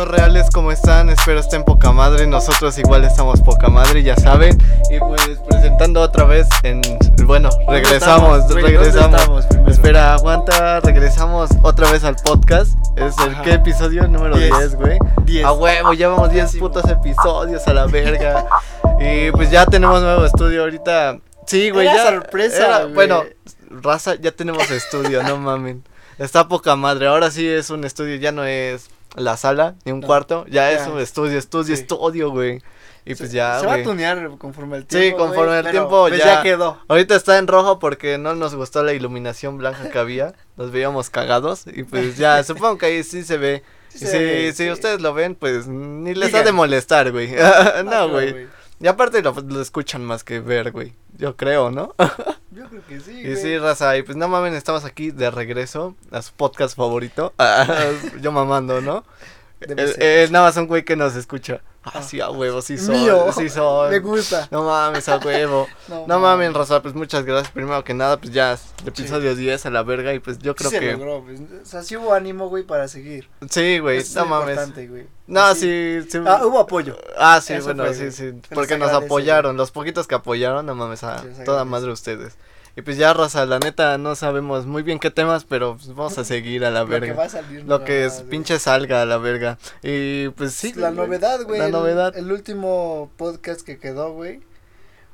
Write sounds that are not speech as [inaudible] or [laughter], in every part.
amigos reales? ¿Cómo están? Espero estén poca madre. Nosotros igual estamos poca madre, ya saben. Y pues presentando otra vez en. Bueno, regresamos, estamos, regresamos. Espera, aguanta, regresamos otra vez al podcast. Es el Ajá. ¿qué episodio número Diez. 10, güey. Diez. A huevo, llevamos 10 putos episodios a la verga. [laughs] y pues ya tenemos nuevo estudio ahorita. Sí, güey, ya. sorpresa, era-. Bueno, raza, ya tenemos estudio, no mamen. Está poca madre. Ahora sí es un estudio, ya no es la sala ni un No, cuarto, ya, es ya. un estudio, estudio, Sí. estudio, güey. Y pues ya, Se va a tunear conforme el Sí, tiempo. conforme güey, el tiempo pues, ya- quedó. Ahorita está en rojo porque no nos gustó la iluminación blanca que había. Nos veíamos cagados y pues ya, [laughs] supongo que ahí sí se ve. Sí Y si, ve, si sí. ustedes lo ven, pues ni les ha de molestar, güey. [laughs] Ah, no, güey. Y aparte lo, lo escuchan más que ver, güey. Yo creo, ¿no? [laughs] Yo creo que sí. Y güey. sí, raza, y pues no mamen, estamos aquí de regreso a su podcast favorito. [laughs] Yo mamando, ¿no? El, ser. el nada más un güey que nos escucha. Ah, Ah. sí, a huevo, sí soy. Mío. Sí soy. Me gusta. No mames, a huevo. [laughs] No mames, raza, pues muchas gracias. Primero que nada, pues ya, el episodio 10 a la verga. Y pues yo Sí creo se que. logró, pues. O sea, sí hubo ánimo, güey, para seguir. Sí, güey, Eso es no lo mames. güey. No, Sí. sí, sí. Ah, hubo apoyo. Ah, sí, Eso bueno, fue, sí, sí. Se Porque nos apoyaron, los poquitos que apoyaron, no mames, a Se toda madre ustedes. Y pues ya, raza, la neta, no sabemos muy bien qué temas, pero pues vamos a seguir a la [laughs] Lo que verga. va a salir. Lo que es pinche salga a la verga. Y pues sí. la novedad, güey. La el- novedad. El último podcast que quedó, güey.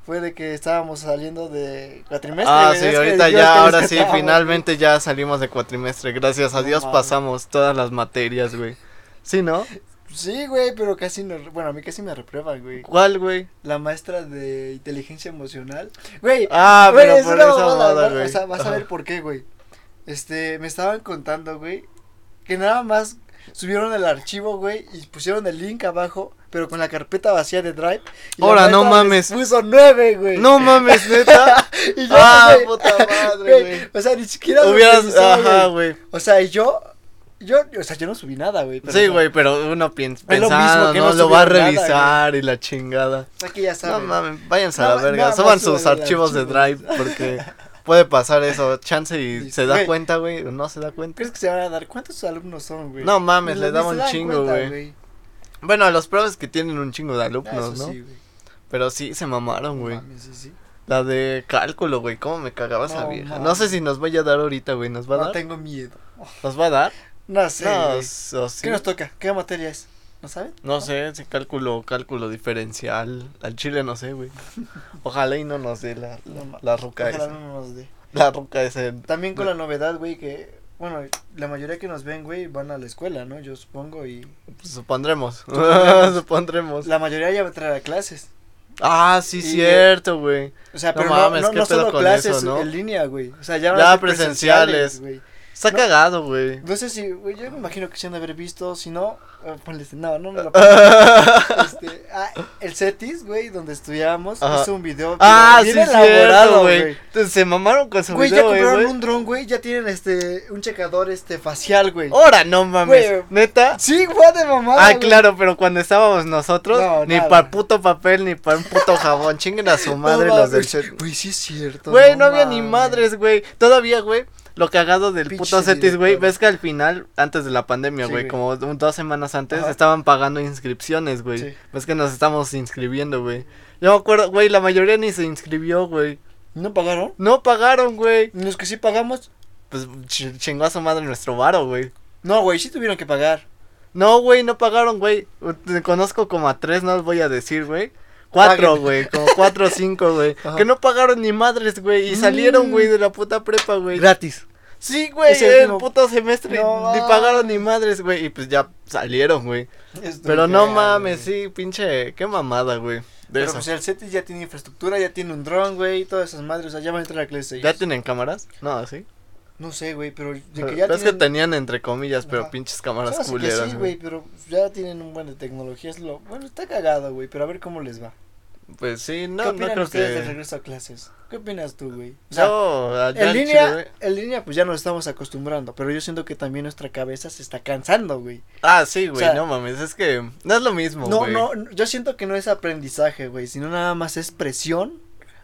Fue de que estábamos saliendo de cuatrimestre. Ah, sí, ahorita ya, ahora sí, finalmente ya salimos de cuatrimestre. Gracias a Dios pasamos todas las materias, güey. Sí, ¿no? Sí, güey, pero casi nos. Bueno, a mí casi me reprueban, güey. ¿Cuál, güey? La maestra de inteligencia emocional. Güey, Ah, güey, pero es por una esa mamada, mamada, va- güey. O sea, vas a ver por qué, güey. Este, me estaban contando, güey, que nada más subieron el archivo, güey, y pusieron el link abajo, pero con la carpeta vacía de Drive. Ahora, no mames. Puso nueve, güey. No mames, neta. [laughs] y yo, ah, güey, puta madre, güey. O sea, ni siquiera Hubieras, ajá, güey. O sea, y yo, yo, o sea, yo no subí nada, güey. Sí, güey, pero uno piensa, Es lo mismo pensando, que no, no lo va a nada, revisar y la chingada. O sea, que ya No saben. mames, váyanse a No, la verga, suban sus archivos de. Drive porque puede pasar eso, chance y Sí, se da güey. cuenta, güey, o no se da cuenta. ¿Crees que se van a dar cuántos alumnos son, güey? No mames, le daba un chingo, cuenta, güey. Bueno, a los profes que tienen un chingo de Ah, alumnos, eso ¿no? sí, güey. Pero sí, se mamaron, No güey. mames, sí, sí. La de cálculo, güey, cómo me cagaba esa No vieja. No sé si nos vaya a dar ahorita, güey, ¿nos va a No tengo miedo. ¿Nos va a dar? No sé, no, sí. ¿Qué nos toca? ¿Qué materia es? ¿No saben? No sé, si cálculo, cálculo diferencial. Al chile no sé, güey. [laughs] Ojalá y no nos dé la, ma- la ruca Ojalá esa. no nos dé. La ruca esa. También con la novedad, güey, que, bueno, la mayoría que nos ven, güey, van a la escuela, ¿no? Yo supongo, y Pues, supondremos. [laughs] [laughs] Supondremos. la mayoría ya va a entrar a clases. Ah, sí, Y- cierto, güey. O sea, No pero mames, no, no, ¿qué no solo clases eso, en línea, güey. O sea, ya van Ya a ser presenciales. güey. Está No. cagado, güey. No sé si, güey, yo me imagino que se han de haber visto, si no, eh, este, no, no, no lo [laughs] pongas. este, ah, el CETIS, güey, donde estudiábamos, Ajá. hizo un video ah, sí, bien cierto, elaborado, güey. Entonces, Se mamaron con su Güey, ya video, güey, compraron güey. un dron, güey, ya tienen este, un checador, este, facial, güey. Ahora no mames. Güey. ¿Neta? Sí, fue de mamada, Ah, güey. claro, pero cuando estábamos nosotros, No, ni para puto papel, ni para un puto jabón. Chinguen a su [laughs] No madre los del set. Güey, sí es cierto. Güey, no, había ni madres, güey. Todavía, güey. Lo cagado del puto Cetis, güey. Ves que al final, antes de la pandemia, güey, como dos semanas antes, Ajá. estaban pagando inscripciones, güey. Sí. Ves que nos estamos inscribiendo, güey. Yo me acuerdo, güey, la mayoría ni se inscribió, güey. ¿No pagaron? No pagaron, güey. Los que sí pagamos. Pues ch- chingó a su madre nuestro varo, güey. No, güey, sí tuvieron que pagar. No, güey, no pagaron, güey. Conozco como a tres, no los voy a decir, güey. Cuatro, güey, como cuatro o cinco, güey. [laughs] Que no pagaron ni madres, güey. Y salieron, Mm. güey, de la puta prepa, güey. Gratis. Sí, güey, Ese el último- puto semestre. No ni pagaron ni madres, güey. Y pues ya salieron, güey. Pero no mames, sí, pinche. Qué mamada, güey. De Pero eso. pues el CETIS ya tiene infraestructura, ya tiene un dron, güey, y todas esas madres, o sea, ya van a entrar a clase. ¿Ya ellos. tienen cámaras? No, sí. No sé, güey, pero de que ya es que tienen... tenían entre comillas, pero Ajá. pinches cámaras Se me hace que culeras. sí, güey. güey, pero ya tienen un buen de tecnología, es lo... Bueno, está cagado, güey, pero a ver cómo les va. Pues sí, no, ¿Qué no creo ustedes del que. regreso a clases? ¿Qué opinas tú, güey? O sea, allá en línea, en línea, pues ya nos estamos acostumbrando, pero yo siento que también nuestra cabeza se está cansando, güey. Ah, sí, güey, sea, no mames, es que no es lo mismo, No, güey. no, no, yo siento que no es aprendizaje, güey, sino nada más es presión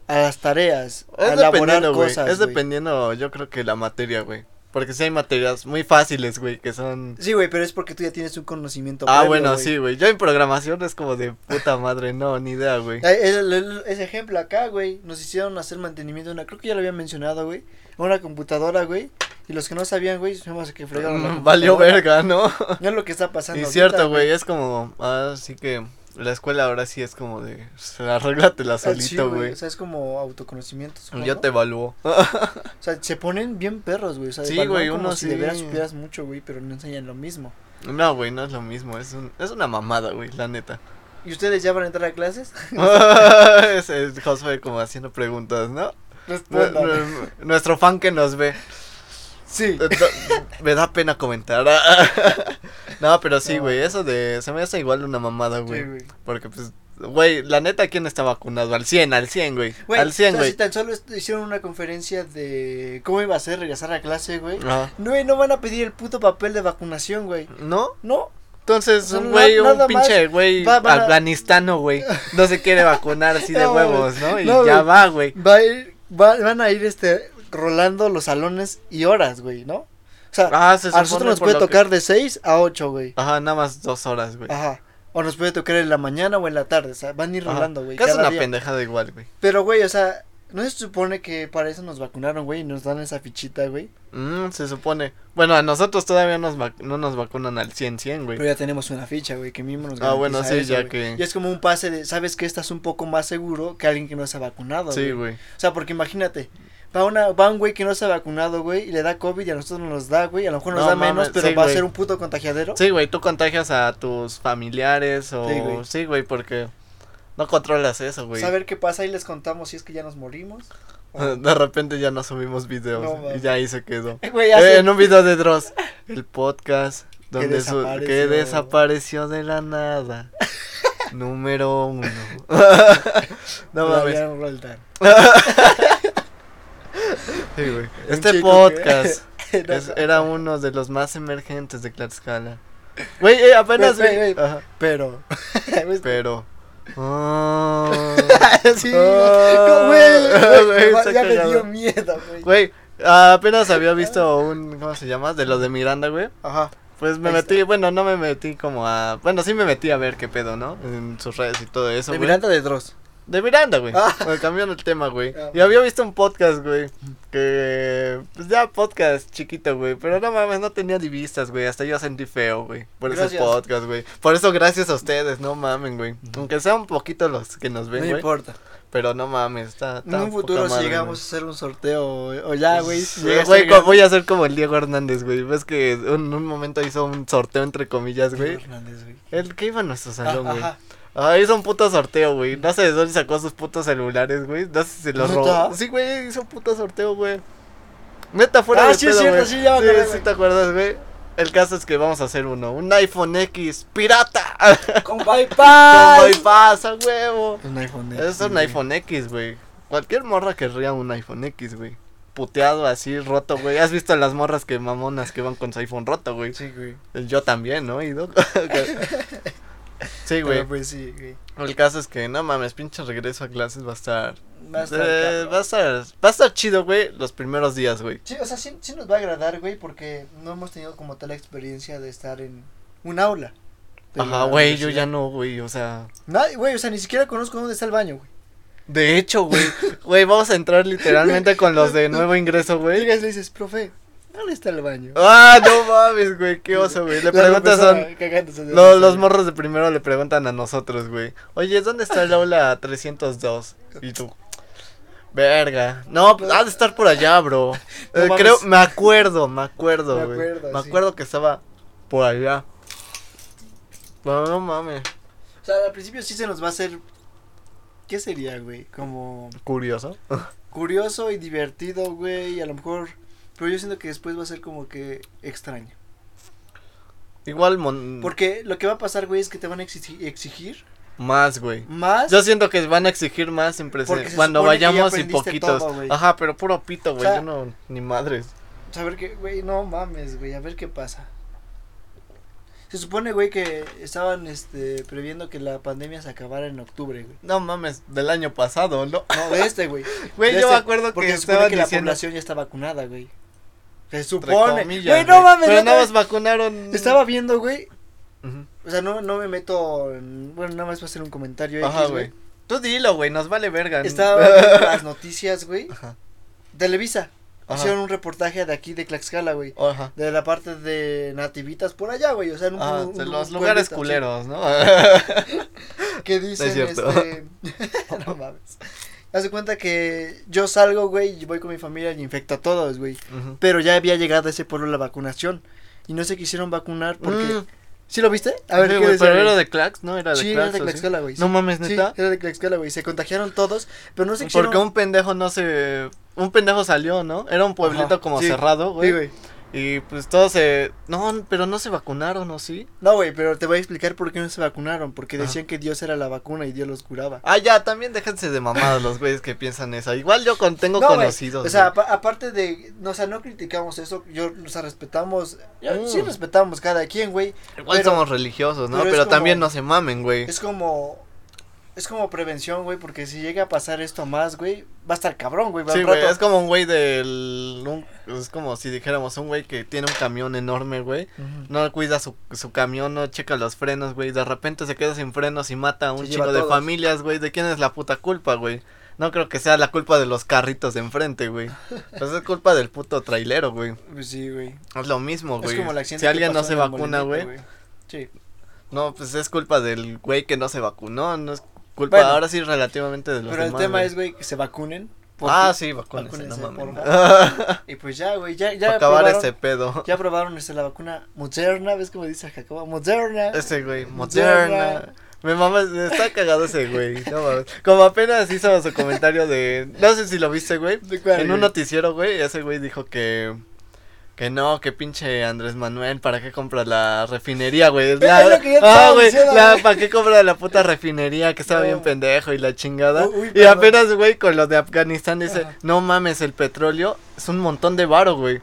a las tareas, a Es elaborar dependiendo, güey. cosas, Es güey. dependiendo, yo creo que la materia, güey. Porque sí hay materias muy fáciles, güey, que son... Sí, güey, pero es porque tú ya tienes un conocimiento. Ah, previo, bueno, güey. sí, güey. Yo en programación es como de puta madre, no, ni idea, güey. Ese ejemplo acá, güey, nos hicieron hacer mantenimiento de una, creo que ya lo había mencionado, güey, una computadora, güey, y los que no sabían, güey, a que fregaron Mm, [laughs] Valió verga, ¿no? No es lo que está [laughs] pasando. Y ahorita, cierto, güey, es como, así que la escuela ahora sí es como de, arréglatela Ah, sí, solito, güey. O sea, es como autoconocimiento. supongo. Yo te evalúo. [laughs] O sea, se ponen bien perros, güey. O sea, Sí, güey, como uno si de veras sí. supieras mucho, güey, pero no enseñan lo mismo. No, güey, no es lo mismo, es, un, es una mamada, güey, la neta. ¿Y ustedes ya van a entrar a clases? [laughs] [laughs] es, es Josué como haciendo preguntas, ¿no? Nuestro fan que nos ve. Sí. Me da pena comentar. [laughs] no, pero sí, No. güey, eso de... Se me hace igual una mamada, güey. Sí. Porque, pues, güey, la neta, ¿quién está vacunado? Al 100, al 100, güey. Al 100, o sea, güey. si tan solo hicieron una conferencia de cómo iba a ser regresar a clase, güey. No, no van a pedir el puto papel de vacunación, güey. ¿No? No. Entonces, O sea, un güey, un pinche güey afganistano, güey, no se quiere vacunar así de [laughs] huevos, ¿no? Y no, ya va, güey. Va a ir, va- van a ir, este, rolando los salones y horas, güey, ¿no? O sea, Ah, se a nosotros nos puede que- tocar de 6 a 8, güey. Ajá, nada más dos horas, güey. Ajá. O nos puede tocar en la mañana o en la tarde, o sea, van a ir Ajá. rolando, güey. Cada una día. pendejada igual, güey. Pero, güey, o sea, ¿no se supone que para eso nos vacunaron, güey? Y nos dan esa fichita, güey. Mm, se supone. Bueno, a nosotros todavía nos no nos vacunan al 100, 100, güey. Pero ya tenemos una ficha, güey, que mismo nos Ah, bueno, sí, eso, ya que- Y es como un pase de, ¿sabes que Estás un poco más seguro que alguien que no se ha vacunado, Sí, güey. güey. O sea, porque imagínate, va, una, va un güey que no se ha vacunado, güey, y le da COVID y a nosotros no nos da, güey. A lo mejor nos No da menos, pero sí, va a ser un puto contagiadero. Sí, güey, tú contagias a tus familiares o... Sí, güey. Sí, güey, porque no controlas eso, güey. Saber qué pasa y les contamos si es que ya nos morimos. o- [laughs] De repente ya no subimos videos No, y ya ahí se quedó. [laughs] Güey, Eh, en un video de Dross, el podcast [laughs] donde su- desapareció. que desapareció de la nada. Número uno. no mames. Sí, güey. Este podcast [laughs] que- es- era uno de los más emergentes de Tlaxcala. Güey, eh, apenas. Ajá, Pero. [laughs] Pero. Ah. [laughs] sí, Ah, güey, ya me dio miedo, güey. Güey, ah, apenas había visto un. ¿Cómo se llama? De los de Miranda, güey. Ajá. Pues me metí, bueno, no me metí como a. Bueno, sí me metí a ver qué pedo, ¿no? En sus redes y todo eso. De. Miranda de Dross. De Miranda, güey. Ah. Me cambiaron el tema, güey. Ah. Y había visto un podcast, güey. Que. Pues ya podcast chiquito, güey. Pero no mames, no tenía ni vistas, güey. Hasta yo sentí feo, güey. Por Gracias. podcast, güey. Por eso, gracias a ustedes, no mamen, güey. Aunque sean un poquito los que nos ven, No güey. importa. Pero no mames, está. En un futuro, si llegamos a hacer un sorteo o, o ya, güey. si Sí, llegas a güey, voy a hacer como el Diego Hernández, güey. Ves que en un momento hizo un sorteo entre comillas, güey. Hernández, güey. El que iba a nuestro salón, Ah, güey. ajá. Ah, hizo un puto sorteo, güey. No sé de dónde sacó sus putos celulares, güey. No sé si se los robó. Sí, güey, hizo un puto sorteo, güey. Neta, fuera Ah, de sí, es pedo, cierto, güey. sí, ya me acordé, sí, te acuerdas, güey. El caso es que vamos a hacer uno. Un iPhone X pirata. Con [laughs] Con bypass. bypass, a huevo. Un iPhone Es un iPhone X, güey. Cualquier morra querría un iPhone X, güey. Puteado así, roto, güey. ¿Has visto las morras que mamonas que van con su iPhone roto, güey? Sí, güey. Yo también, ¿no? Ido. [laughs] [laughs] [laughs] sí, güey. Pero pues sí, güey. El caso es que, no mames, pinche regreso a clases va a estar. Va a estar eh, va a estar. Va a estar chido, güey, los primeros días, güey. Sí, o sea, sí, sí nos va a agradar, güey, porque no hemos tenido como tal experiencia de estar en un aula. Ajá, güey, yo ya no, güey, o sea. Nadie, güey, o sea, ni siquiera conozco dónde está el baño, güey. De hecho, güey, [laughs] güey, vamos a entrar literalmente con los de nuevo ingreso, güey. Llegas y le dices, profe, ¿dónde está el baño? Ah, no mames, güey, qué oso, güey. Le [laughs] La preguntas son. los güey. morros de primero le preguntan a nosotros, güey. Oye, ¿dónde está el aula 302? Y tú. Verga. No, pues, ha de estar por allá, bro. [laughs] No Eh, creo, me acuerdo, me acuerdo, Me güey. acuerdo, Me sí. acuerdo que estaba por allá. No, no mames. O sea, al principio sí se nos va a hacer. ¿Qué sería, güey? Como Curioso. [laughs] curioso y divertido, güey, y a lo mejor. Pero yo siento que después va a ser como que extraño. Igual mon- Porque lo que va a pasar, güey, es que te van a exigi- exigir más, güey. más. Yo siento que van a exigir más en cuando vayamos y poquitos. todo. Ajá, pero puro pito, güey. O sea- yo no, ni madres. Saber que, güey, no mames, güey, a ver qué pasa. Se supone, güey, que estaban este, previendo que la pandemia se acabara en octubre, güey. No mames, del año pasado, ¿no? No, de este, güey. [laughs] Güey, yo este, me acuerdo Porque que se supone que la diciendo. población ya está vacunada, güey. Se supone. comillas, Güey, no mames. Pero nada más vacunaron. Estaba viendo, güey. Ujú. O sea, no, no me meto. en- bueno, nada más va a hacer un comentario. Ajá, X, güey. Tú dilo, güey, nos vale verga. Estaba viendo las [laughs] noticias, güey. Ajá. Televisa. Ajá. Hicieron un reportaje de aquí de Tlaxcala, güey. Ajá. De la parte de Nativitas por allá, güey. O sea, en un, Ah, un- de un los lugares culeros, ¿no? [laughs] que dicen, este, [laughs] no mames. Haz de cuenta que yo salgo, güey, y voy con mi familia y infecto a todos, güey. Pero ya había llegado a ese pueblo la vacunación. Y no se quisieron vacunar porque... Mm. ¿Sí lo viste? A ver, Sí, ¿qué güey, decía, pero era de Clax, ¿no? Era de Sí, Clax. era de ¿o sí? Tlaxcala, güey. No sí. mames, Sí, neta. era de Tlaxcala, güey. Se contagiaron todos, pero no se quisieron... Porque un pendejo no se. Un pendejo salió, ¿no? Era un pueblito Ajá, como sí. cerrado, güey. Sí, güey. Y pues todos se. No, pero no se vacunaron, ¿o sí? No, güey, pero te voy a explicar por qué no se vacunaron. Porque decían que Dios era la vacuna y Dios los curaba. Ah, ya, también déjense de mamados los güeyes que piensan eso. Igual yo con, tengo No, conocidos. O sea, aparte de, no, o sea, no criticamos eso, yo, o sea, respetamos, Mm. sí respetamos cada quien, güey. Igual pero- somos religiosos, ¿no? pero Pero, es como- también no se mamen, güey. Es como, es como prevención, güey, porque si llega a pasar esto más, güey, va a estar cabrón, güey. va Sí, güey, es como un güey del... un- es como si dijéramos un güey que tiene un camión enorme, güey. No cuida su, su camión, no checa los frenos, güey. De repente se queda sin frenos y mata a un chingo de familias, güey. ¿De quién es la puta culpa, güey? No creo que sea la culpa de los carritos de enfrente, güey. [laughs] Pues es culpa del puto trailero, güey. Pues sí, güey. Es lo mismo, Es güey. como Si alguien no se vacuna, güey. Sí. No, pues es culpa del güey que no se vacunó. No es culpa Bueno, ahora sí relativamente de los Pero el tema güey. es, güey, que se vacunen. Ah, sí, vacúnense, no vacúnense, mames. favor. Y pues ya, güey, ya, ya acabar probaron- ese pedo. Ya probaron este, la vacuna Moderna, ¿ves cómo dice Jacobo? Moderna. Ese güey, Moderna. moderna. Me mames, está cagado ese güey. No. Como apenas hizo su comentario de. No sé si lo viste, güey. ¿De cuál, En un noticiero, güey, ese güey dijo que. Que no, que pinche Andrés Manuel, ¿para qué compra la refinería, güey? Es La- lo que yo ah, güey, la- güey. ¿para qué compra la puta [laughs] refinería? Que estaba No. bien pendejo y la chingada. Uy, uy, y apenas, güey, con lo de Afganistán dice, no mames, el petróleo es un montón de varo, güey.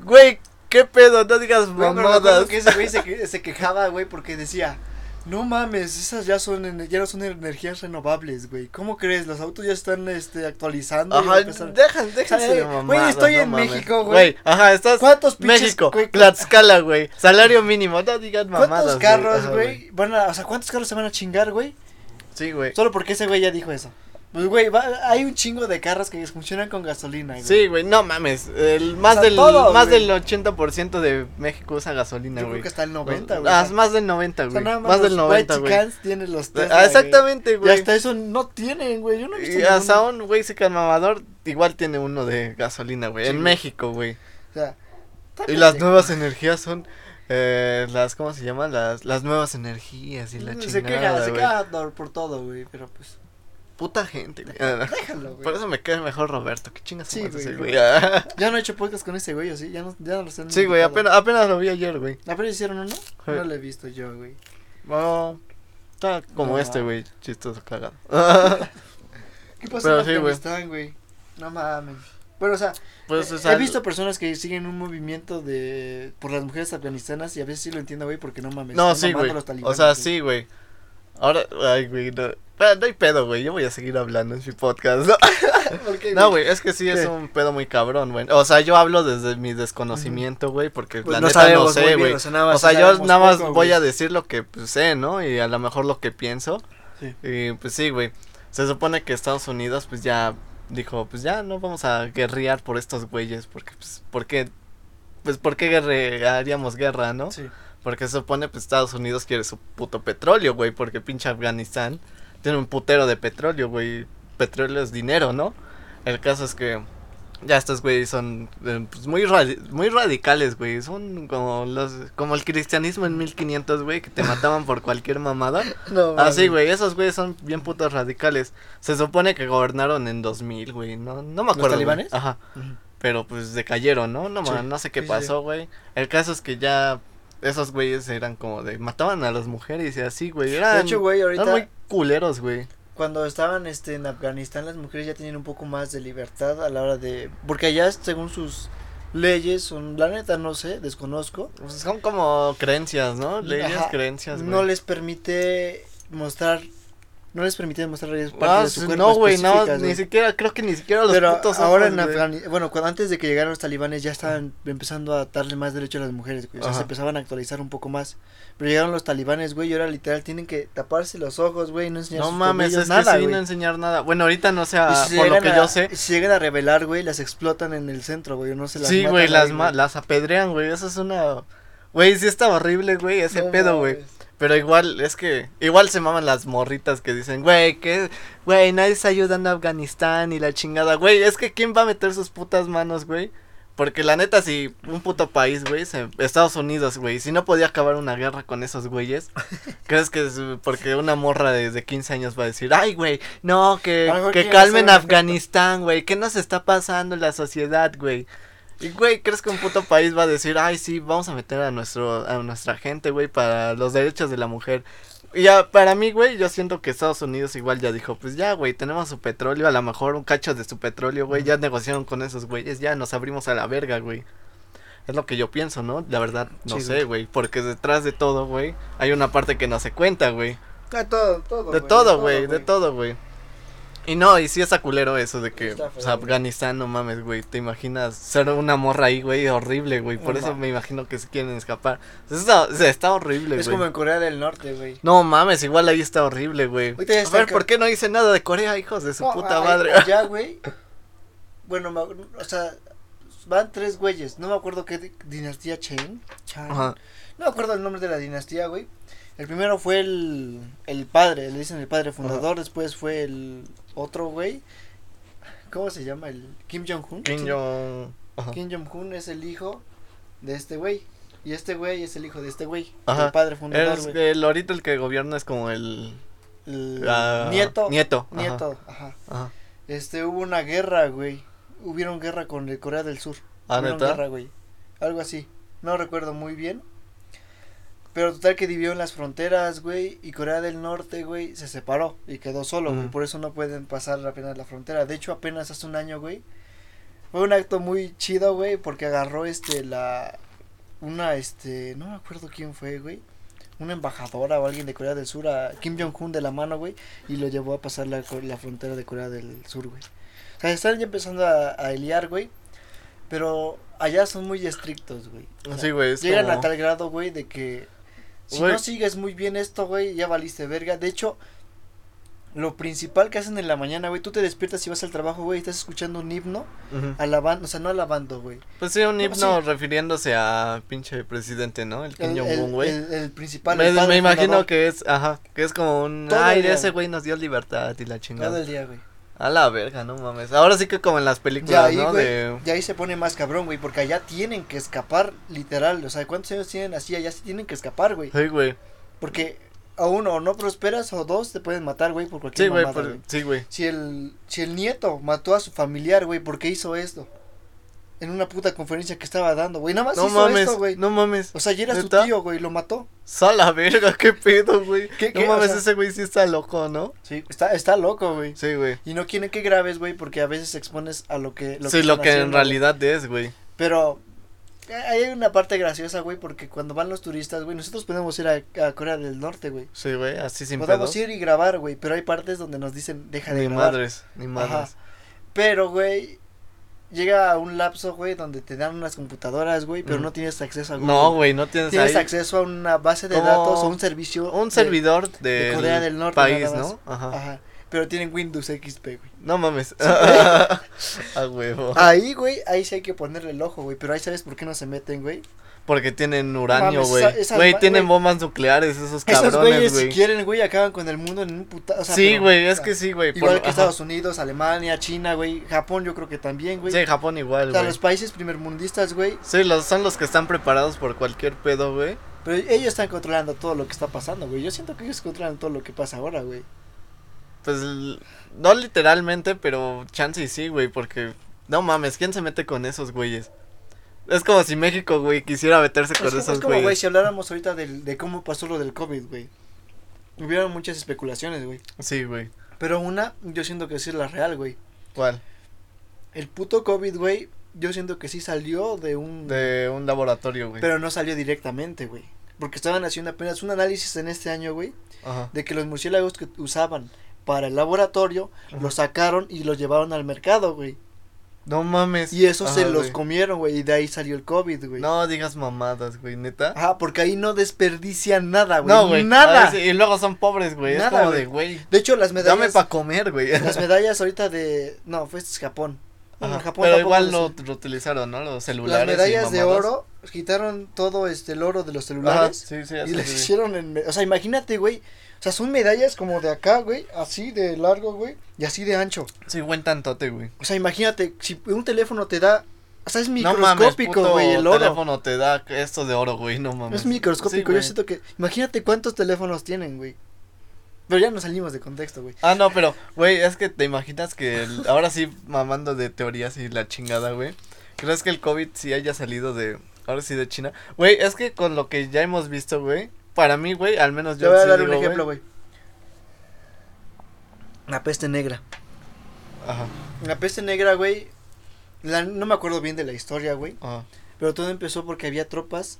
Güey, ¿qué pedo? No digas Güey, mamadas. acuerdo que ese güey se quejaba, güey, porque decía, no mames, esas ya son, ya no son energías renovables, güey. ¿Cómo crees? Los autos ya están, este, actualizando. Ajá, dejan, déjense Güey, de güey, mamadas, estoy no en mames. México, güey. Ajá, estás ¿Cuántos pinches, México, güey, Tlaxcala, güey. Salario mínimo, no digan mamadas. ¿Cuántos carros, güey, van a, o sea, cuántos carros se van a chingar, güey? Sí, güey. Solo porque ese güey ya dijo eso. Pues, güey, va- hay un chingo de carros que funcionan con gasolina, güey. Sí, güey, no mames. El, más sea, del todo, más güey. del 80% de México usa gasolina, Yo güey. creo que hasta el 90, güey. Ah, O más del 90, o sea, güey. nada más del los 90, white güey. tienen los Tesla, Ah, güey. exactamente, Y güey. hasta eso no tienen, güey. Yo no he visto Y hasta un güey que mamador igual tiene uno de gasolina, güey. Sí, en güey. México, güey. O sea, está Y las nuevas energías son eh, las ¿cómo se llaman? Las las nuevas energías y la se chingada, queja, se queja por todo, güey, pero pues Puta gente, güey. déjalo, güey. Por eso me cae mejor Roberto. ¿Qué chingas Sí, sí, güey, güey. Ah. Ya no he hecho podcast con ese güey, ¿o sí? Ya no, ya no lo están Sí, güey, apenas, apenas lo vi ayer, güey. ¿Apenas hicieron uno? No lo he visto yo, güey. No, está como No. este, güey, chistoso cagado. [laughs] [laughs] ¿Qué pasó Pero en sí, güey. Afganistán, güey? No mames. Bueno, o sea, pues, o sea, he visto personas que siguen un movimiento de por las mujeres afganistanas y a veces sí lo entiendo, güey, porque no mames. No, sí, güey. O sea, sí, güey. Ahora, ay, güey, no. Pero no hay pedo, güey. Yo voy a seguir hablando en mi podcast. No, [laughs] ¿Por qué, No, güey, es que sí es un pedo muy cabrón, güey. O sea, yo hablo desde mi desconocimiento, güey, porque Pues la no neta sabemos no sé, güey. o sea, O yo nada más poco, voy a decir lo que pues, sé, ¿no? Y a lo mejor lo que pienso. Sí. Y pues sí, güey. Se supone que Estados Unidos, pues ya dijo, pues ya no vamos a guerrear por estos güeyes, porque, pues, ¿por qué? Pues, ¿por qué guerre- haríamos guerra, no? Sí. Porque se supone, pues, Estados Unidos quiere su puto petróleo, güey, porque pinche Afganistán tiene un putero de petróleo, güey. Petróleo es dinero, ¿no? El caso es que ya estos güeyes son eh, pues, muy, radi- muy radicales, güey. Son como los como el cristianismo en 1500, güey, que te mataban por cualquier mamada. [laughs] No, Así, güey, esos güeyes son bien putos radicales. Se supone que gobernaron en 2000, güey. No, no me acuerdo. güey. talibanes? Ajá. Pero pues decayeron, ¿no? No, Sí. no sé qué Sí, pasó, güey. El caso es que ya esos güeyes eran como de mataban a las mujeres y así, güey. Eran, De hecho, güey, ahorita eran muy culeros, güey. cuando estaban este en Afganistán las mujeres ya tenían un poco más de libertad a la hora de porque allá según sus leyes son la neta no sé, desconozco. Pues son como creencias, ¿no? Leyes, Ajá, creencias, güey. no les permite mostrar No les permitían mostrar ellos partes Ah, de su cuerpo no, güey, no, ni siquiera, creo que ni siquiera los Pero putos ahora ojos, en. Afganistán, bueno, cuando, antes de que llegaran los talibanes ya estaban empezando a darle más derecho a las mujeres, güey. O sea, Ajá. se empezaban a actualizar un poco más. Pero llegaron los talibanes, güey, y ahora literal tienen que taparse los ojos, güey, no enseñar No sus mames, es nada, que sí, no enseñar nada. Bueno, ahorita no sé, Y ah, si se por lo que a- yo sé. Si llegan a revelar, güey, las explotan en el centro, güey, no se las Sí, güey, las, ma- las apedrean, güey, eso es una... Güey, sí está horrible, güey, ese No pedo, güey. Pero igual, es que, igual se maman las morritas que dicen, güey, que, güey, nadie está ayudando a Afganistán y la chingada, güey, es que ¿quién va a meter sus putas manos, güey? Porque la neta, si un puto país, güey, Estados Unidos, güey, si no podía acabar una guerra con esos güeyes, [laughs] ¿crees que es porque una morra de, de 15 años va a decir, ay, güey, no, que, que calmen un efecto"? Afganistán, güey, ¿qué nos está pasando en la sociedad, güey? Y, güey, ¿crees que un puto país va a decir, ay, sí, vamos a meter a, nuestro, a nuestra gente, güey, para los derechos de la mujer? Y ya, para mí, güey, yo siento que Estados Unidos igual ya dijo, pues ya, güey, tenemos su petróleo, a lo mejor un cacho de su petróleo, güey, ya negociaron con esos güeyes, ya nos abrimos a la verga, güey. Es lo que yo pienso, ¿no? La verdad, no Sí, sé, güey, porque detrás de todo, güey, hay una parte que no se cuenta, güey. Ah, todo, todo, De todo, güey, de todo, güey. Y no, y sí está culero eso de que pues, Afganistán, no mames, güey. Te imaginas ser una morra ahí, güey, horrible, güey. Por No eso mames. me imagino que se quieren escapar. Está, está horrible, Es güey. como en Corea del Norte, güey. No mames, igual ahí está horrible, güey. Ya A ver, ¿por qué no hice nada de Corea, hijos de su No, puta ay, madre? Allá, [laughs] güey. Bueno, me- o sea, van tres güeyes. No me acuerdo qué di- dinastía Chen. Chan. No me acuerdo el nombre de la dinastía, güey. El primero fue el, el padre, le dicen el padre fundador. Después fue el otro güey. ¿Cómo se llama? El Kim Jong-un. Kim Sí. Jong. Ajá. Kim Jong-un es el hijo de este güey. Y este güey es el hijo de este güey. El padre fundador, Es güey. el ahorita el que gobierna es como el El nieto. Nieto. ajá, Nieto, ajá. Ajá. Este, hubo una guerra, güey. Hubieron guerra con el Corea del Sur. Ah, Hubieron ¿neta? guerra, güey. Algo así. No recuerdo muy bien. Pero total que dividieron las fronteras, güey. Y Corea del Norte, güey, se separó y quedó solo, güey. Por eso no pueden pasar apenas la frontera. De hecho, apenas hace un año, güey. Fue un acto muy chido, güey, porque agarró este la una este, no me acuerdo quién fue, güey. Una embajadora o alguien de Corea del Sur a Kim Jong-un de la mano, güey, y lo llevó a pasar la, la frontera de Corea del Sur, güey. O sea, están ya empezando a, a liar, güey, pero allá son muy estrictos, güey. O sea, Sí, güey, Llegan como- a tal grado, güey, de que si no sigues muy bien esto, güey, ya valiste verga. De hecho, lo principal que hacen en la mañana, güey, tú te despiertas y vas al trabajo, güey, y estás escuchando un himno, Ujú. alabando, o sea, no alabando, güey. Pues sí, un No, himno sí. refiriéndose a pinche presidente, ¿no? El Kim Jong-un, el, güey. el- el principal, Me, el padre me imagino fundador, que es, ajá, que es como un, Todo ay, ese güey nos dio libertad y la todo chingada. el día, güey. A la verga, no mames. Ahora sí que como en las películas, ahí, ¿no? güey, De... ya ahí se pone más cabrón, güey, porque allá tienen que escapar, literal, o sea, ¿cuántos años tienen así? Allá sí tienen que escapar, güey, Sí, güey. porque a uno o no prosperas o dos te pueden matar, güey, por cualquier Sí, güey, mamada, por- güey. sí, güey. Si el, si el nieto mató a su familiar, güey, ¿por qué hizo esto? En una puta conferencia que estaba dando, güey, nada más No hizo mames, esto, güey. no mames. O sea, ya era su tío, güey, lo mató. Sal la verga, qué pedo, güey. ¿Qué- No qué? O mames, sea- ese güey sí está loco, ¿no? Sí, está, está loco, güey. Sí, güey. Y no quieren que grabes, güey, porque a veces expones a lo que... Sí, lo están que en haciendo, güey. realidad es, güey. Pero eh, hay una parte graciosa, güey, porque cuando van los turistas, güey, nosotros podemos ir a, a Corea del Norte, güey. Sí, güey, así sin Podemos pedo. ir y grabar, güey, pero hay partes donde nos dicen, deja de Ni grabar. madres, ni madres. Ajá. Pero, güey, llega a un lapso, güey, donde te dan unas computadoras, güey, pero Mm. no tienes acceso a No, güey, no tienes, Tienes ahí acceso a una base de datos o un servicio. un de- servidor de, de Corea del Norte, país. ¿no? Ajá. Ajá. Pero tienen Windows XP, güey. No mames. [laughs] A huevo. Ahí, güey, ahí sí hay que ponerle el ojo, güey. Pero ahí sabes por qué no se meten, güey. Porque tienen uranio, güey. Güey, tienen güey. bombas nucleares esos Esos cabrones, güeyes, si güey. quieren, güey, acaban con el mundo en un puta. O sea, sí, güey, es que sí, güey. Igual por- que ajá. Estados Unidos, Alemania, China, güey. Japón, yo creo que también, güey. Sí, Japón igual, o sea, güey. los países primermundistas, güey. Sí, los, son los que están preparados por cualquier pedo, güey. Pero ellos están controlando todo lo que está pasando, güey. Yo siento que ellos controlan todo lo que pasa ahora, güey. Pues, no literalmente, pero chance y sí, güey, porque... No mames, ¿quién se mete con esos güeyes? Es como si México, güey, quisiera meterse con Es, esos es como, güey, güeyes. si habláramos ahorita del, de cómo pasó lo del COVID, güey. Hubieron muchas especulaciones, güey. Sí, güey. Pero una, yo siento que sí es la real, güey. ¿Cuál? El puto COVID, güey, yo siento que sí salió de un... De un laboratorio, güey. Pero no salió directamente, güey. porque estaban haciendo apenas un análisis en este año, güey, Ajá. de que los murciélagos que usaban para el laboratorio Ajá. los sacaron y los llevaron al mercado, güey. No mames. Y eso se Ajá, los güey. comieron, güey, y de ahí salió el COVID, güey. No digas mamadas, güey, neta. Ajá, porque ahí no desperdician nada, güey. No, güey. Nada. Sí, y luego son pobres, güey. Es Nada, como güey. de, güey. De hecho, las Dame medallas. para comer, güey. Las [laughs] medallas ahorita de. No, fue este es Japón. Bueno, Ajá, en Japón Pero igual lo, lo utilizaron, ¿no? Los celulares. Las y medallas de oro quitaron todo este el oro de los Ajá, celulares sí, sí, y les sí. hicieron en, o sea, imagínate, güey. O sea, son medallas como de acá, güey, así de largo, güey, y así de ancho. Sí, buen tantote, güey. O sea, imagínate, si un teléfono te da, o sea, es microscópico, güey, el oro. teléfono te da esto de oro, güey, no mames. Es microscópico, Sí, yo siento que, imagínate cuántos teléfonos tienen, güey. Pero ya nos salimos de contexto, güey. Ah, no, pero, güey, es que te imaginas que el- ahora sí, mamando de teorías y la chingada, güey. ¿Crees que el COVID sí haya salido de, ahora sí, de China? Güey, es que con lo que ya hemos visto, güey, para mí, güey, al menos Te yo voy a sí dar digo, un ejemplo, güey. La peste negra. Ajá, La peste negra, güey. no me acuerdo bien de la historia, güey. ajá. Pero todo empezó porque había tropas.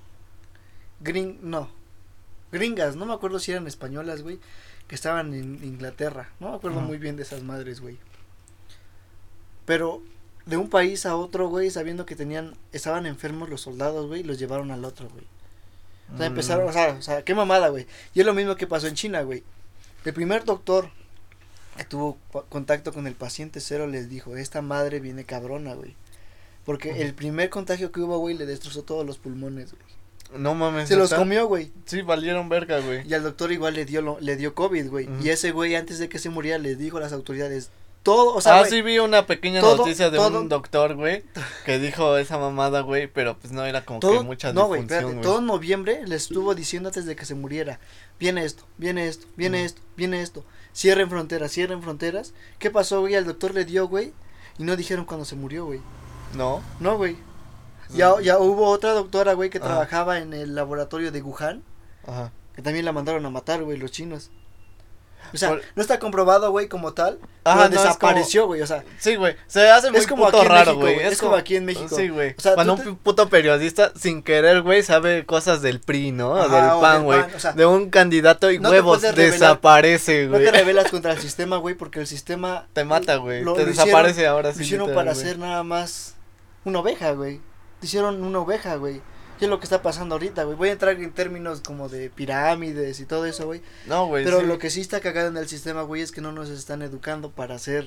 Gring. No. Gringas. No me acuerdo si eran españolas, güey. Que estaban en Inglaterra. No me acuerdo muy bien de esas madres, güey. Pero de un país a otro, güey, sabiendo que tenían. Estaban enfermos los soldados, güey. Los llevaron al otro, güey. O sea, Mm. empezaron, o sea, o sea, qué mamada, güey. Y es lo mismo que pasó en China, güey. El primer doctor que tuvo contacto con el paciente cero les dijo, esta madre viene cabrona, güey. Porque el primer contagio que hubo, güey, le destrozó todos los pulmones, güey. No mames. Se los comió, güey. Sí, valieron verga, güey. Y al doctor igual le dio, lo- le dio COVID, güey. Y ese güey, antes de que se muriera, les dijo a las autoridades, todo, o sea, ah, sí vi una pequeña todo- noticia de todo- un doctor, güey, que dijo esa mamada, güey, pero pues no era como todo, que mucha no, güey, todo noviembre le estuvo diciendo antes de que se muriera, viene esto, viene esto, viene esto, viene esto, cierren fronteras, cierren fronteras. ¿Qué pasó, güey? Al doctor le dio, güey, y no dijeron cuando se murió, güey. No. No, güey. Ya, ya hubo otra doctora, güey, que Ajá. trabajaba en el laboratorio de Wuhan, Ajá. que también la mandaron a matar, güey, los chinos. O sea, Por- no está comprobado, güey, como tal, Ajá, no, desapareció, güey, o sea, Sí, güey. Se hace muy Es como puto raro, güey. es como aquí en México. Sí, güey. O sea, Cuando un te- puto periodista, sin querer, güey, sabe cosas del PRI, ¿no? Ajá, del PAN, güey. PAN, o sea, de un candidato y no huevos, desaparece, no güey. te rebelas contra el sistema, güey, porque el sistema Te mata, güey. lo- Te lo hicieron- desaparece ahora Lo sí. hicieron literal, para hacer nada más una oveja, güey. Te hicieron una oveja, güey. ¿Qué es lo que está pasando ahorita, güey? Voy a entrar en términos como de pirámides y todo eso, güey. No, güey. Pero sí. lo que sí está cagado en el sistema, güey, es que no nos están educando para hacer...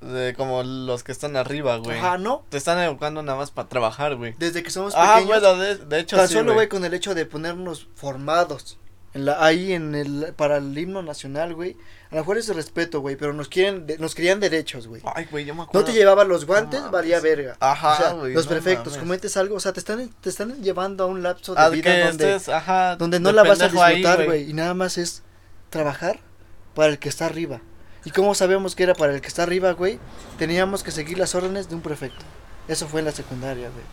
De como los que están arriba, güey. Ajá, ¿no? Te están educando nada más para trabajar, güey. Desde que somos Ah, pequeños, bueno, de, de hecho tan sí, solo, güey, con el hecho de ponernos formados. En la, ahí en el, para el himno nacional, güey. A lo mejor es respeto, güey, pero nos quieren, de- nos querían derechos, güey. Ay, güey, yo me No acuerdo. te llevaban los guantes, mames. valía verga. Ajá, o sea, güey, los no prefectos, mames. cometes algo, o sea, te están, te están llevando a un lapso de vida donde, estés, ajá, donde no la vas a ahí, disfrutar, güey, y nada más es trabajar para el que está arriba. ¿Y cómo sabemos que era para el que está arriba, güey? Teníamos que seguir las órdenes de un prefecto. Eso fue en la secundaria, güey.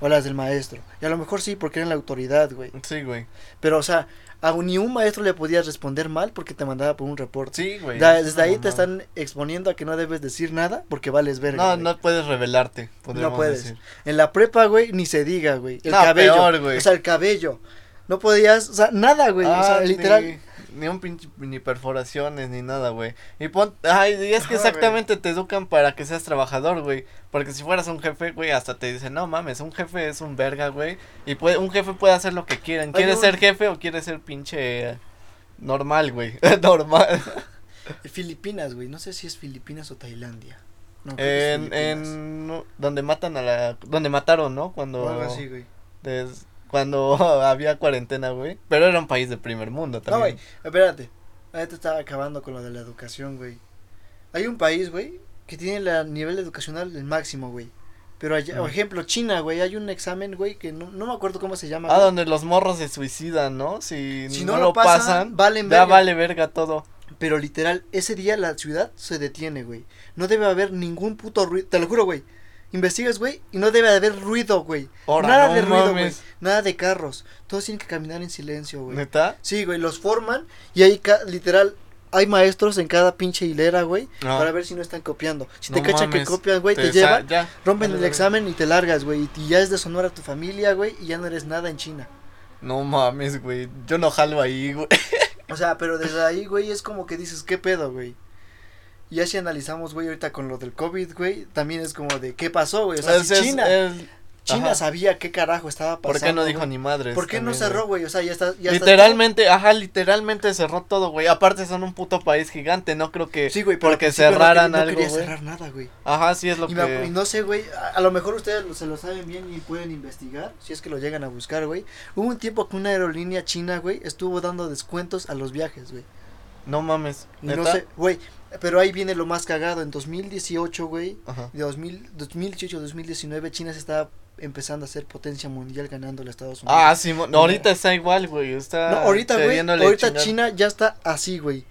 O las del maestro. Y a lo mejor sí, porque eran la autoridad, güey. Sí, güey. Pero, o sea, a ni un maestro le podías responder mal porque te mandaba por un reporte. Sí, güey. Da- desde ahí te están exponiendo a que no debes decir nada porque vales verga. No, güey. no puedes revelarte, No puedes. decir. En la prepa, güey, ni se diga, güey. El No, cabello. peor, güey. O sea, el cabello. No podías, o sea, nada, güey. o sea, literal. Ni un pinche, ni perforaciones, ni nada, güey. Y pon, ay, y es que [laughs] exactamente te educan para que seas trabajador, güey. Porque si fueras un jefe, güey, hasta te dicen, no mames, un jefe es un verga, güey. Y puede, un jefe puede hacer lo que quieran. ¿Quieres ser jefe o quieres ser pinche eh, normal, güey? [laughs] normal. Filipinas, güey. No sé si es Filipinas o Tailandia. No, en, en, donde matan a la, donde mataron, ¿no? Cuando, O algo así, güey. des- cuando [laughs] había cuarentena, güey. Pero era un país de primer mundo No, también. güey. Espérate. Ahorita estaba acabando con lo de la educación, güey. Hay un país, güey, que tiene el nivel educacional el máximo, güey. Pero allá, por Ujú. ejemplo, China, güey, hay un examen, güey, que no, no me acuerdo cómo se llama. Ah, güey. donde los morros se suicidan, ¿no? Si, Si no, no lo lo pasan, pasan, valen ya verga. vale verga todo. Pero literal, ese día la ciudad se detiene, güey. No debe haber ningún puto ruido. Te lo juro, güey. Investigas, güey, y no debe haber ruido, güey. Nada no de ruido, güey. Nada de carros. Todos tienen que caminar en silencio, güey. ¿Neta? Sí, güey, los forman y ahí ca- literal hay maestros en cada pinche hilera, güey, Ah. para ver si no están copiando. Si No te cachan que copias, güey, te, llevan, ya. rompen el examen y te largas, güey, y ya es deshonor a tu familia, güey, y ya no eres nada en China. No mames, güey. Yo no jalo ahí, güey. O sea, pero desde ahí, güey, es como que dices, ¿qué pedo, güey? Y ya si analizamos, güey, ahorita con lo del COVID, güey, también es como de, ¿qué pasó, güey? O sea, si China, es- China ajá. sabía qué carajo estaba pasando. ¿Por qué no dijo ni madres? ¿Por qué no cerró, güey? O sea, ya está, ya está- Literalmente, ajá, literalmente cerró todo, güey. Aparte son un puto país gigante, no creo que Sí, güey, porque no cerraran quería- no algo, quería güey. cerrar nada, güey. Ajá, sí es lo Y, me acu- y que no sé, güey, a, a lo mejor ustedes lo- se lo saben bien y pueden investigar, si es que lo llegan a buscar, güey. Hubo un tiempo que una aerolínea china, güey, estuvo dando descuentos a los viajes, güey. no mames. Y no ¿neta? sé, güey, pero ahí viene lo más cagado. En 2018, güey, de 2000, 2018 2019, China se estaba empezando a ser potencia mundial ganando a Estados Unidos. Ah, sí, no, ahorita está igual, güey. Está no, ahorita, güey, ahorita chingar. China ya está así, güey.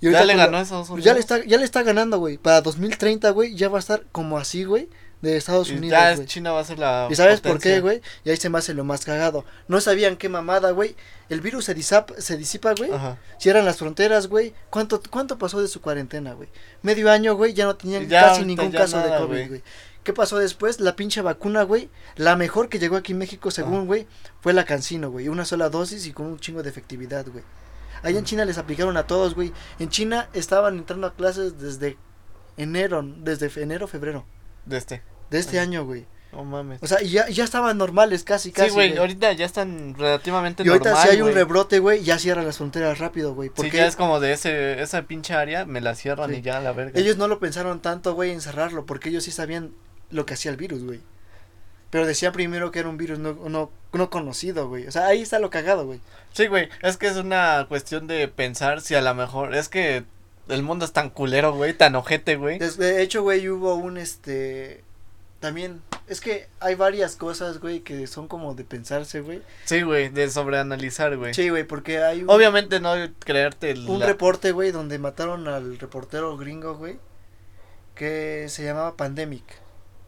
Y Ya le ganó a Estados Unidos. Ya le está, ya le está ganando, güey. Para 2030, güey, ya va a estar como así, güey, de Estados Y Unidos, ya güey. China va a ser la ¿Y sabes por qué, güey? Y ahí se me hace lo más cagado. No sabían qué mamada, güey. El virus se, disap- se disipa, güey. Cierran las fronteras, güey. ¿Cuánto, ¿Cuánto pasó de su cuarentena, güey? Medio año, güey, ya no tenían Ya, casi ningún caso nada, de. COVID, güey. ¿Qué pasó después? La pinche vacuna, güey. La mejor que llegó aquí en México, según, güey, fue la Cancino, güey. Una sola dosis y con un chingo de efectividad, güey. Allá en China les aplicaron a todos, güey. En China estaban entrando a clases desde enero, desde enero, febrero De este. De este Ajá. año, güey. No mames. O sea, y ya, ya estaban normales casi, casi. sí, güey, ahorita ya están relativamente Y ahorita normal, si hay un rebrote, güey, ya cierran las fronteras rápido, güey. Sí, Porque ya es como de ese, esa pinche área, me la cierran Sí. y ya a la verga. ellos no lo pensaron tanto, güey, en cerrarlo, porque ellos sí sabían lo que hacía el virus, güey. Pero decía primero que era un virus no, no, no conocido, güey. O sea, ahí está lo cagado, güey. Sí, güey, es que es una cuestión de pensar si a lo mejor, es que el mundo es tan culero, güey, tan ojete, güey. De hecho, güey, hubo un, este... También, es que hay varias cosas, güey, que son como de pensarse, güey. Sí, güey, de sobreanalizar, güey. Sí, güey, porque hay un, Obviamente no creerte el... un la- reporte, güey, donde mataron al reportero gringo, güey, que se llamaba Pandemic.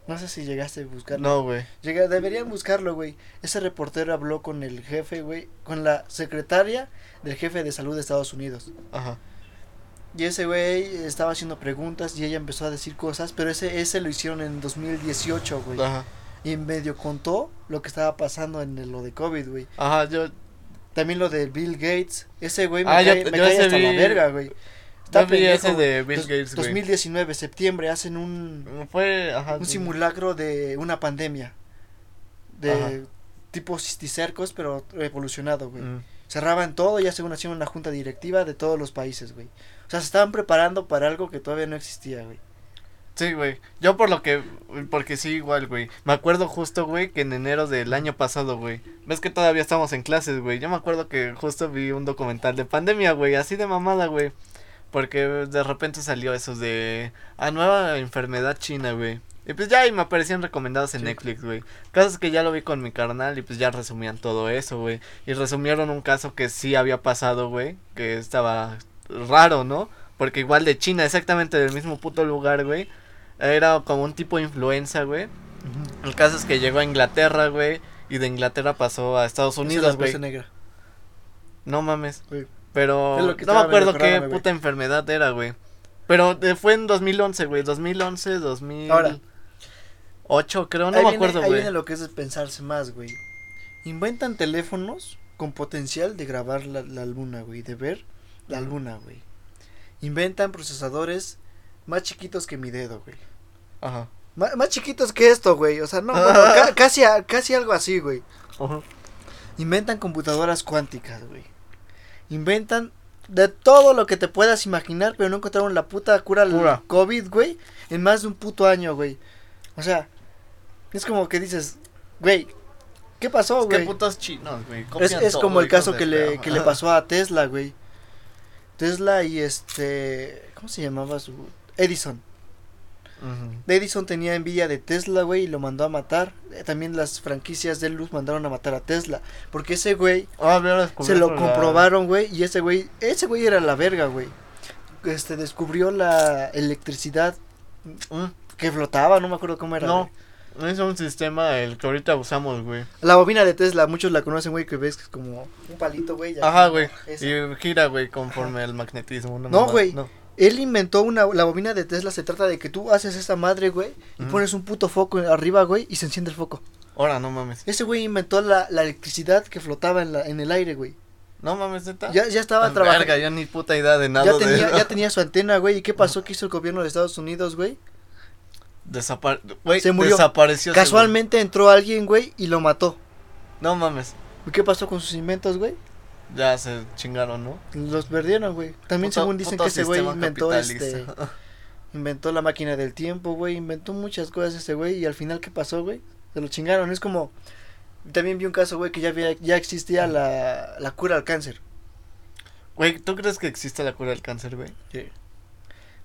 No sé si llegaste a buscarlo. No, güey. Llega, deberían buscarlo, güey. Ese reportero habló con el jefe, güey, con la secretaria del jefe de salud de Estados Unidos. Ajá. Y ese güey estaba haciendo preguntas y ella empezó a decir cosas, pero ese ese lo hicieron en 2018, güey. Ajá. Y medio contó lo que estaba pasando en el- lo de COVID, güey. Ajá, yo... También lo de Bill Gates. Ese güey me Ah, yo- cae, me yo cae hasta la verga, güey. Vi pendejo, ese güey. de Bill Dos- Gates, güey. 2019, septiembre, hacen un, Fue, ajá. un sí. simulacro de una pandemia. De Ajá. tipo cisticercos, pero evolucionado, güey. Mm. Cerraban todo y ya según hacían una junta directiva de todos los países, güey. O sea, se estaban preparando para algo que todavía no existía, güey. Sí, güey. Yo por lo que, porque sí, igual, güey. Me acuerdo justo, güey, que en enero del año pasado, güey. Ves que todavía estamos en clases, güey. Yo me acuerdo que justo vi un documental de pandemia, güey. Así de mamada, güey. Porque de repente salió eso de, a nueva enfermedad china, güey. Y pues ya y me aparecían recomendados en Sí. Netflix, güey. Casos que ya lo vi con mi carnal y pues ya resumían todo eso, güey. Y resumieron un caso que sí había pasado, güey. Que estaba raro, ¿no? Porque igual de China, exactamente del mismo puto lugar, güey. Era como un tipo de influenza, güey. El caso es que llegó a Inglaterra, güey. Y de Inglaterra pasó a Estados Unidos, güey. negra. No mames. Pero no me acuerdo qué puta enfermedad era, güey. Pero eh, fue en 2011, güey. 2011, 2008, Ahora. creo. No ahí me viene, acuerdo, ahí güey. viene lo que es pensarse más, güey. Inventan teléfonos con potencial de grabar la, la luna, güey. De ver la luna, güey. Inventan procesadores más chiquitos que mi dedo, güey. Ajá. Más chiquitos que esto, güey. O sea, no, bueno, ca- casi, a- casi algo así, güey. Ajá. Inventan computadoras cuánticas, güey. Inventan de todo lo que te puedas imaginar, pero no encontraron la puta cura al. COVID, güey, en más de un puto año, güey. O sea, es como que dices, güey, ¿qué pasó, Es que güey? putos chinos, güey. Es, es todo, como el caso que le, que le pasó a Tesla, güey. Tesla y este, ¿cómo se llamaba su? Edison. Edison tenía envidia de Tesla, güey, y lo mandó a matar. Eh, También las franquicias de luz mandaron a matar a Tesla. Porque ese güey Ah, se lo la- comprobaron, güey, y ese güey, ese güey era la verga, güey. Este descubrió la electricidad Mm, que flotaba, no me acuerdo cómo era. No. Es un sistema el que ahorita usamos, güey. La bobina de Tesla, muchos la conocen, güey, que ves que es como un palito, güey. Ajá, güey. Y gira, güey, conforme al magnetismo. No, güey. No. Él inventó una, la bobina de Tesla, se trata de que tú haces esa madre, güey, y pones un puto foco arriba, güey, y se enciende el foco. Ahora, no mames. Ese güey inventó la, la electricidad que flotaba en, la, en el aire, güey. No mames, neta. Ya, ya estaba trabajando. Verga, yo ni puta idea de nada Ya tenía, ya tenía su antena, güey. ¿Y qué [laughs] pasó? ¿Qué hizo el gobierno de Estados Unidos, güey? Desapare... güey, Se murió. Desapareció. Casualmente entró alguien, güey, y lo mató. No mames. ¿Y qué pasó con sus inventos, güey? Ya se chingaron, ¿no? Los perdieron, güey. También Puto- según dicen que ese güey inventó este... Inventó la máquina del tiempo, güey. Inventó muchas cosas ese güey. Y al final, ¿qué pasó, güey? Se lo chingaron. Es como... También vi un caso, güey, que ya, había, ya existía la, la cura al cáncer. Güey, ¿tú crees que existe la cura del cáncer, güey?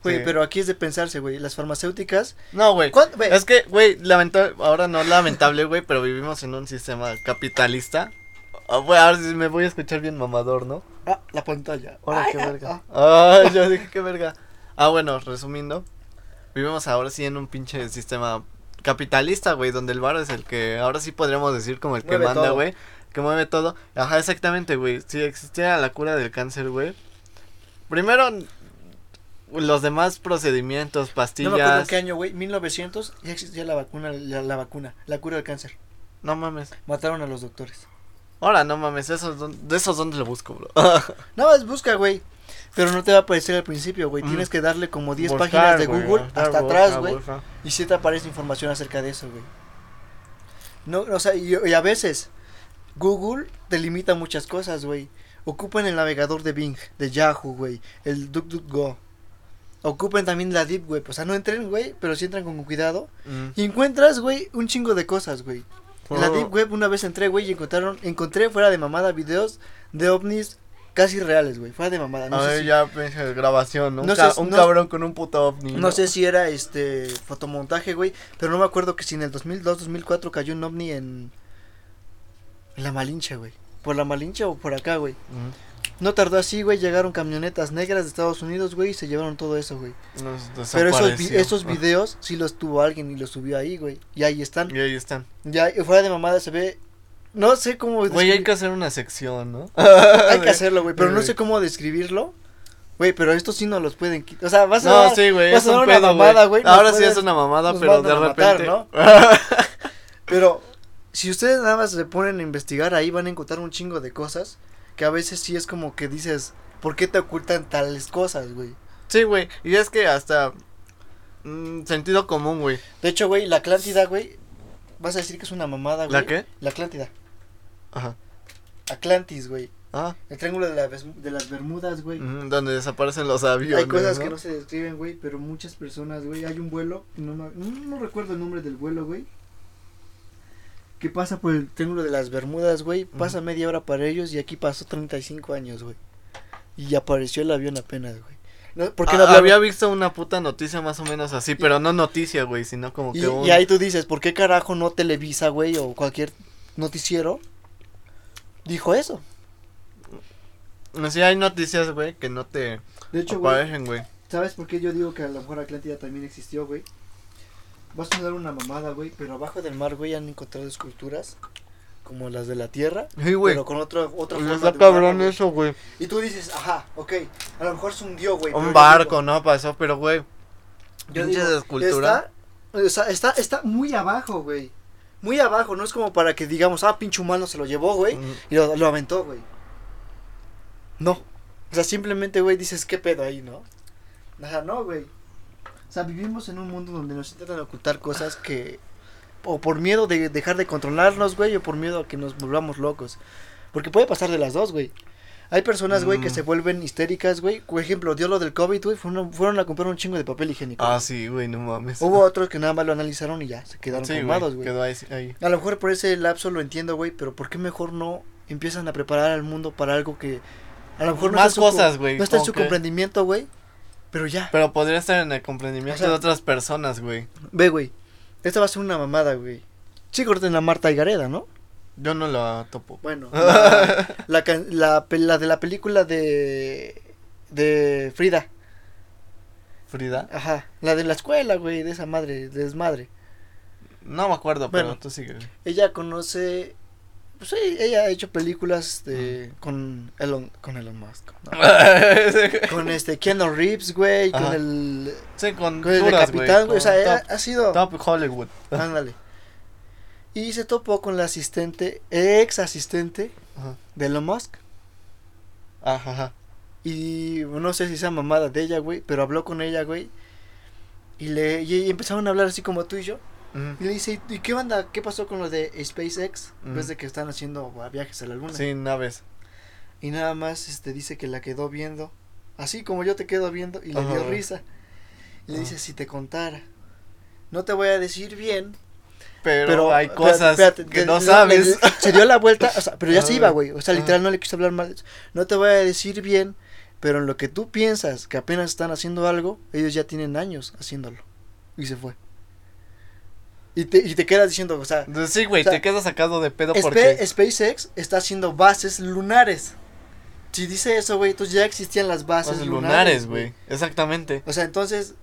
Güey, Sí. pero aquí es de pensarse, güey. Las farmacéuticas... No, güey. Es que, güey, lamentable, ahora no lamentable, güey, pero vivimos en un sistema capitalista. Güey, ahora sí me voy a escuchar bien mamador, ¿no? Ah, la pantalla. Ahora qué verga. ah. Ah, yo dije qué verga. Ah, bueno, resumiendo, vivimos ahora sí en un pinche sistema capitalista, güey, donde el bar es el que ahora sí podríamos decir como el que manda, güey, que mueve todo. Ajá, exactamente, güey. Si existiera la cura del cáncer, güey. Primero los demás procedimientos, No pastillas. me acuerdo en qué año, güey. 1900 ya existía la vacuna, la, la vacuna, la cura del cáncer. No mames. Mataron a los doctores. Ahora, no mames, esos, de esos dónde lo busco, bro. [laughs] Nada más busca, güey. Pero no te va a aparecer al principio, güey. Mm. Tienes que darle como 10 Buscar, páginas de güey, Google buscar, hasta buscar, atrás, güey. Y si te aparece información acerca de eso, güey. No, o sea, y, y a veces Google te limita muchas cosas, güey. Ocupan el navegador de Bing, de Yahoo, güey. El DuckDuckGo. Ocupen también la Deep Web. O sea, no entren, güey, pero sí entran con cuidado. Mm. Y encuentras, güey, un chingo de cosas, güey. En la. Deep Web una vez entré, güey, y encontraron, encontré fuera de mamada videos de ovnis casi reales, güey. Fuera de mamada. No, a sé, ver, si, ya pinche grabación, ¿no? No un, ca- sé- un no- cabrón con un puto ovni. no sé si era este fotomontaje, güey. Pero no me acuerdo que si en el 2002, 2004 cayó un ovni en. En la Malinche, güey. ¿Por la Malinche o por acá, güey? Mm. No tardó así, güey. Llegaron camionetas negras de Estados Unidos, güey, y se llevaron todo eso, güey. Pero esos, vi- esos videos sí los tuvo alguien y los subió ahí, güey. Y ahí están. Y ahí están. Ya, y fuera de mamada se ve. No sé cómo. Güey, hay que hacer una sección, ¿no? [laughs] Hay que hacerlo, güey, pero no sé cómo describirlo. Güey, pero estos sí no los pueden quitar. O sea, vas a No, dar- sí, güey, vas es a dar un una pedo, mamada, güey. Ahora sí es una mamada, nos pero de matar, repente. ¿no? [laughs] Pero si ustedes nada más se ponen a investigar ahí van a encontrar un chingo de cosas que a veces sí es como que dices, ¿por qué te ocultan tales cosas, güey? sí, güey. Y es que hasta. mm, sentido común, güey. De hecho, güey, la Atlántida, güey, vas a decir que es una mamada, güey. ¿La qué? La Atlántida. Ajá. Atlantis, güey. Ah, El triángulo de, la de las Bermudas, güey. mm, donde desaparecen los aviones. Hay cosas ¿no? que no se describen, güey, pero muchas personas, güey, hay un vuelo, no, no, no recuerdo el nombre del vuelo, güey, que pasa por el triángulo de las Bermudas, güey, pasa media hora para ellos y aquí pasó 35 años, güey. Y apareció el avión apenas, güey. No, ¿Por qué no Ah, hablaba- había visto una puta noticia más o menos así, pero no noticia, güey, sino como y, que un... y ahí tú dices, ¿por qué carajo no Televisa, güey, o cualquier noticiero dijo eso? Sí, hay noticias, güey, que no te De hecho, aparecen, güey. ¿Sabes por qué yo digo que a lo mejor Atlántida también existió, güey? Vas a dar una mamada, güey, pero abajo del mar, güey, han encontrado esculturas como las de la Tierra, Sí, güey. pero con otro, otra forma Está de cabrón eso, güey. Y tú dices, ajá, ok, a lo mejor se hundió, güey. Un barco, digo- ¿no? Pasó, pero, güey. Yo digo, esculturas. Está, o sea, está, está muy abajo, güey. Muy abajo, no es como para que digamos, ah, pinche humano se lo llevó, güey, Mm, y lo, lo aventó, güey. No. O sea, simplemente, güey, dices, ¿qué pedo ahí, no? Ajá, no, güey. Sea, vivimos en un mundo donde nos intentan ocultar cosas que... O por miedo de dejar de controlarnos, güey, o por miedo a que nos volvamos locos. Porque puede pasar de las dos, güey. Hay personas, güey, que Mm. se vuelven histéricas, güey. Por ejemplo, dio lo del COVID, güey, fueron, fueron a comprar un chingo de papel higiénico. Ah, güey. sí, güey, no mames. Hubo otros que nada más lo analizaron y ya, se quedaron sí, güey. Quedó ahí, ahí. A lo mejor por ese lapso lo entiendo, güey, pero ¿por qué mejor no empiezan a preparar al mundo para algo que a lo mejor no Más está en su co- cosas, güey, No está en su que- comprendimiento, güey. Pero ya. Pero podría estar en el comprendimiento O sea- de otras personas, güey. Ve, güey. Esta va a ser una mamada, güey. Sí, corten a Marta y Gareda, ¿no? Yo no lo topo. Bueno, [laughs] la, la, la, la de la película de de Frida. Frida. Ajá, la de la escuela, güey, de esa madre, de desmadre. No me acuerdo, Bueno. pero tú sigue. Ella conoce pues sí, ella ha hecho películas de con Elon con Elon Musk. ¿no? [laughs] con este Keanu Reeves, güey, con el sí, con, con el duras, Capitán, güey, o sea, top, ha sido top Hollywood. Ándale. Y se topó con la asistente, ex asistente Ajá. de Elon Musk. Ajá, ajá. Y no sé si sea mamada de ella, güey, pero habló con ella, güey. Y le y empezaron a hablar así como tú y yo. Y le dice, ¿y qué onda? ¿Qué pasó con lo de SpaceX? Ujú. Ves de que están haciendo uh, viajes a la luna. Sí, naves. Y nada más este dice que la quedó viendo, así como yo te quedo viendo, y le dio risa. Y le dice, si te contara. No te voy a decir bien, Pero, pero hay cosas espérate, que no le- sabes. le- se dio la vuelta, o sea, pero ya se iba, güey. O sea, literal no le quiso hablar mal. No te voy a decir bien, pero en lo que tú piensas que apenas están haciendo algo, ellos ya tienen años haciéndolo. Y se fue. Y te, y te quedas diciendo, o sea, Sí, güey, O sea, te quedas sacado de pedo porque... SpaceX está haciendo bases lunares. Si dice eso, güey, entonces ya existían las bases Bases lunares, güey. Exactamente. O sea, entonces,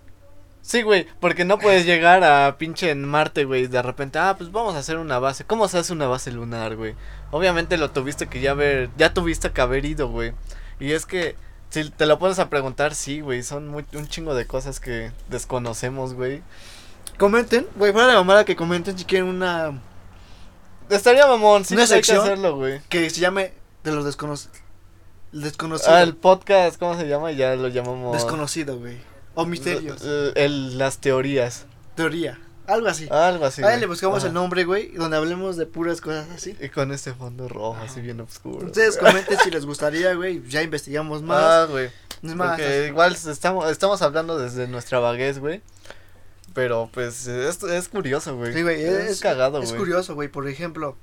Sí, güey, porque no puedes [laughs] llegar a pinche en Marte, güey, y de repente, ah, pues vamos a hacer una base. ¿Cómo se hace una base lunar, güey? Obviamente lo tuviste que ya ver, ya tuviste que haber ido, güey. Y es que, si te lo pones a preguntar, sí, güey, son muy, un chingo de cosas que desconocemos, güey. Comenten, güey, fuera de mamada que comenten si quieren una Estaría mamón, sí, Una pues hay que sección. hacerlo, güey. que se llame de los desconocidos. Desconocido. Ah, el podcast, ¿cómo se llama? Ya lo llamamos... Desconocido, güey. O misterios. El- las teorías. Teoría. Algo así. Algo así. Ahí le buscamos Ajá. el nombre, güey, donde hablemos de puras cosas así. Y con este fondo rojo, así bien oscuro. Ustedes comenten si les gustaría, güey. Ya investigamos más. Ah, güey. es más, Porque igual estamos, estamos hablando desde nuestra vaguez, güey. Pero pues es, es curioso, güey. Sí, güey, es, es, cagado, Es güey. curioso, güey. Por ejemplo,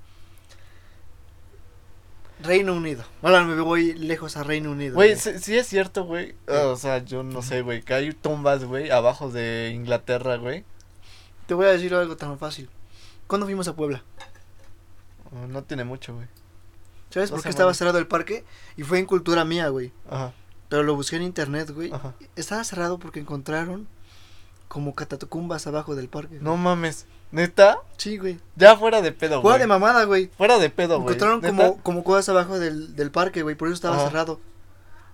Reino Unido. Ahora me voy lejos a Reino Unido. Güey, sí, sí es cierto, güey. O sea, yo no sé, güey. Que hay tumbas, güey, abajo de Inglaterra, güey. Te voy a decir algo tan fácil. ¿Cuándo fuimos a Puebla? Oh, No tiene mucho, güey. ¿Sabes por qué estaba cerrado el parque? Y fue en cultura mía, güey. Ajá, Pero lo busqué en internet, güey. ajá. Estaba cerrado porque encontraron como catacumbas abajo del parque. güey. No mames. ¿Neta? Sí, güey. Ya fuera de pedo, Fuera güey. de mamada, güey. Fuera de pedo, güey. Encontraron ¿Neta? como, como cosas abajo del, del parque, güey. Por eso estaba Ajá. cerrado.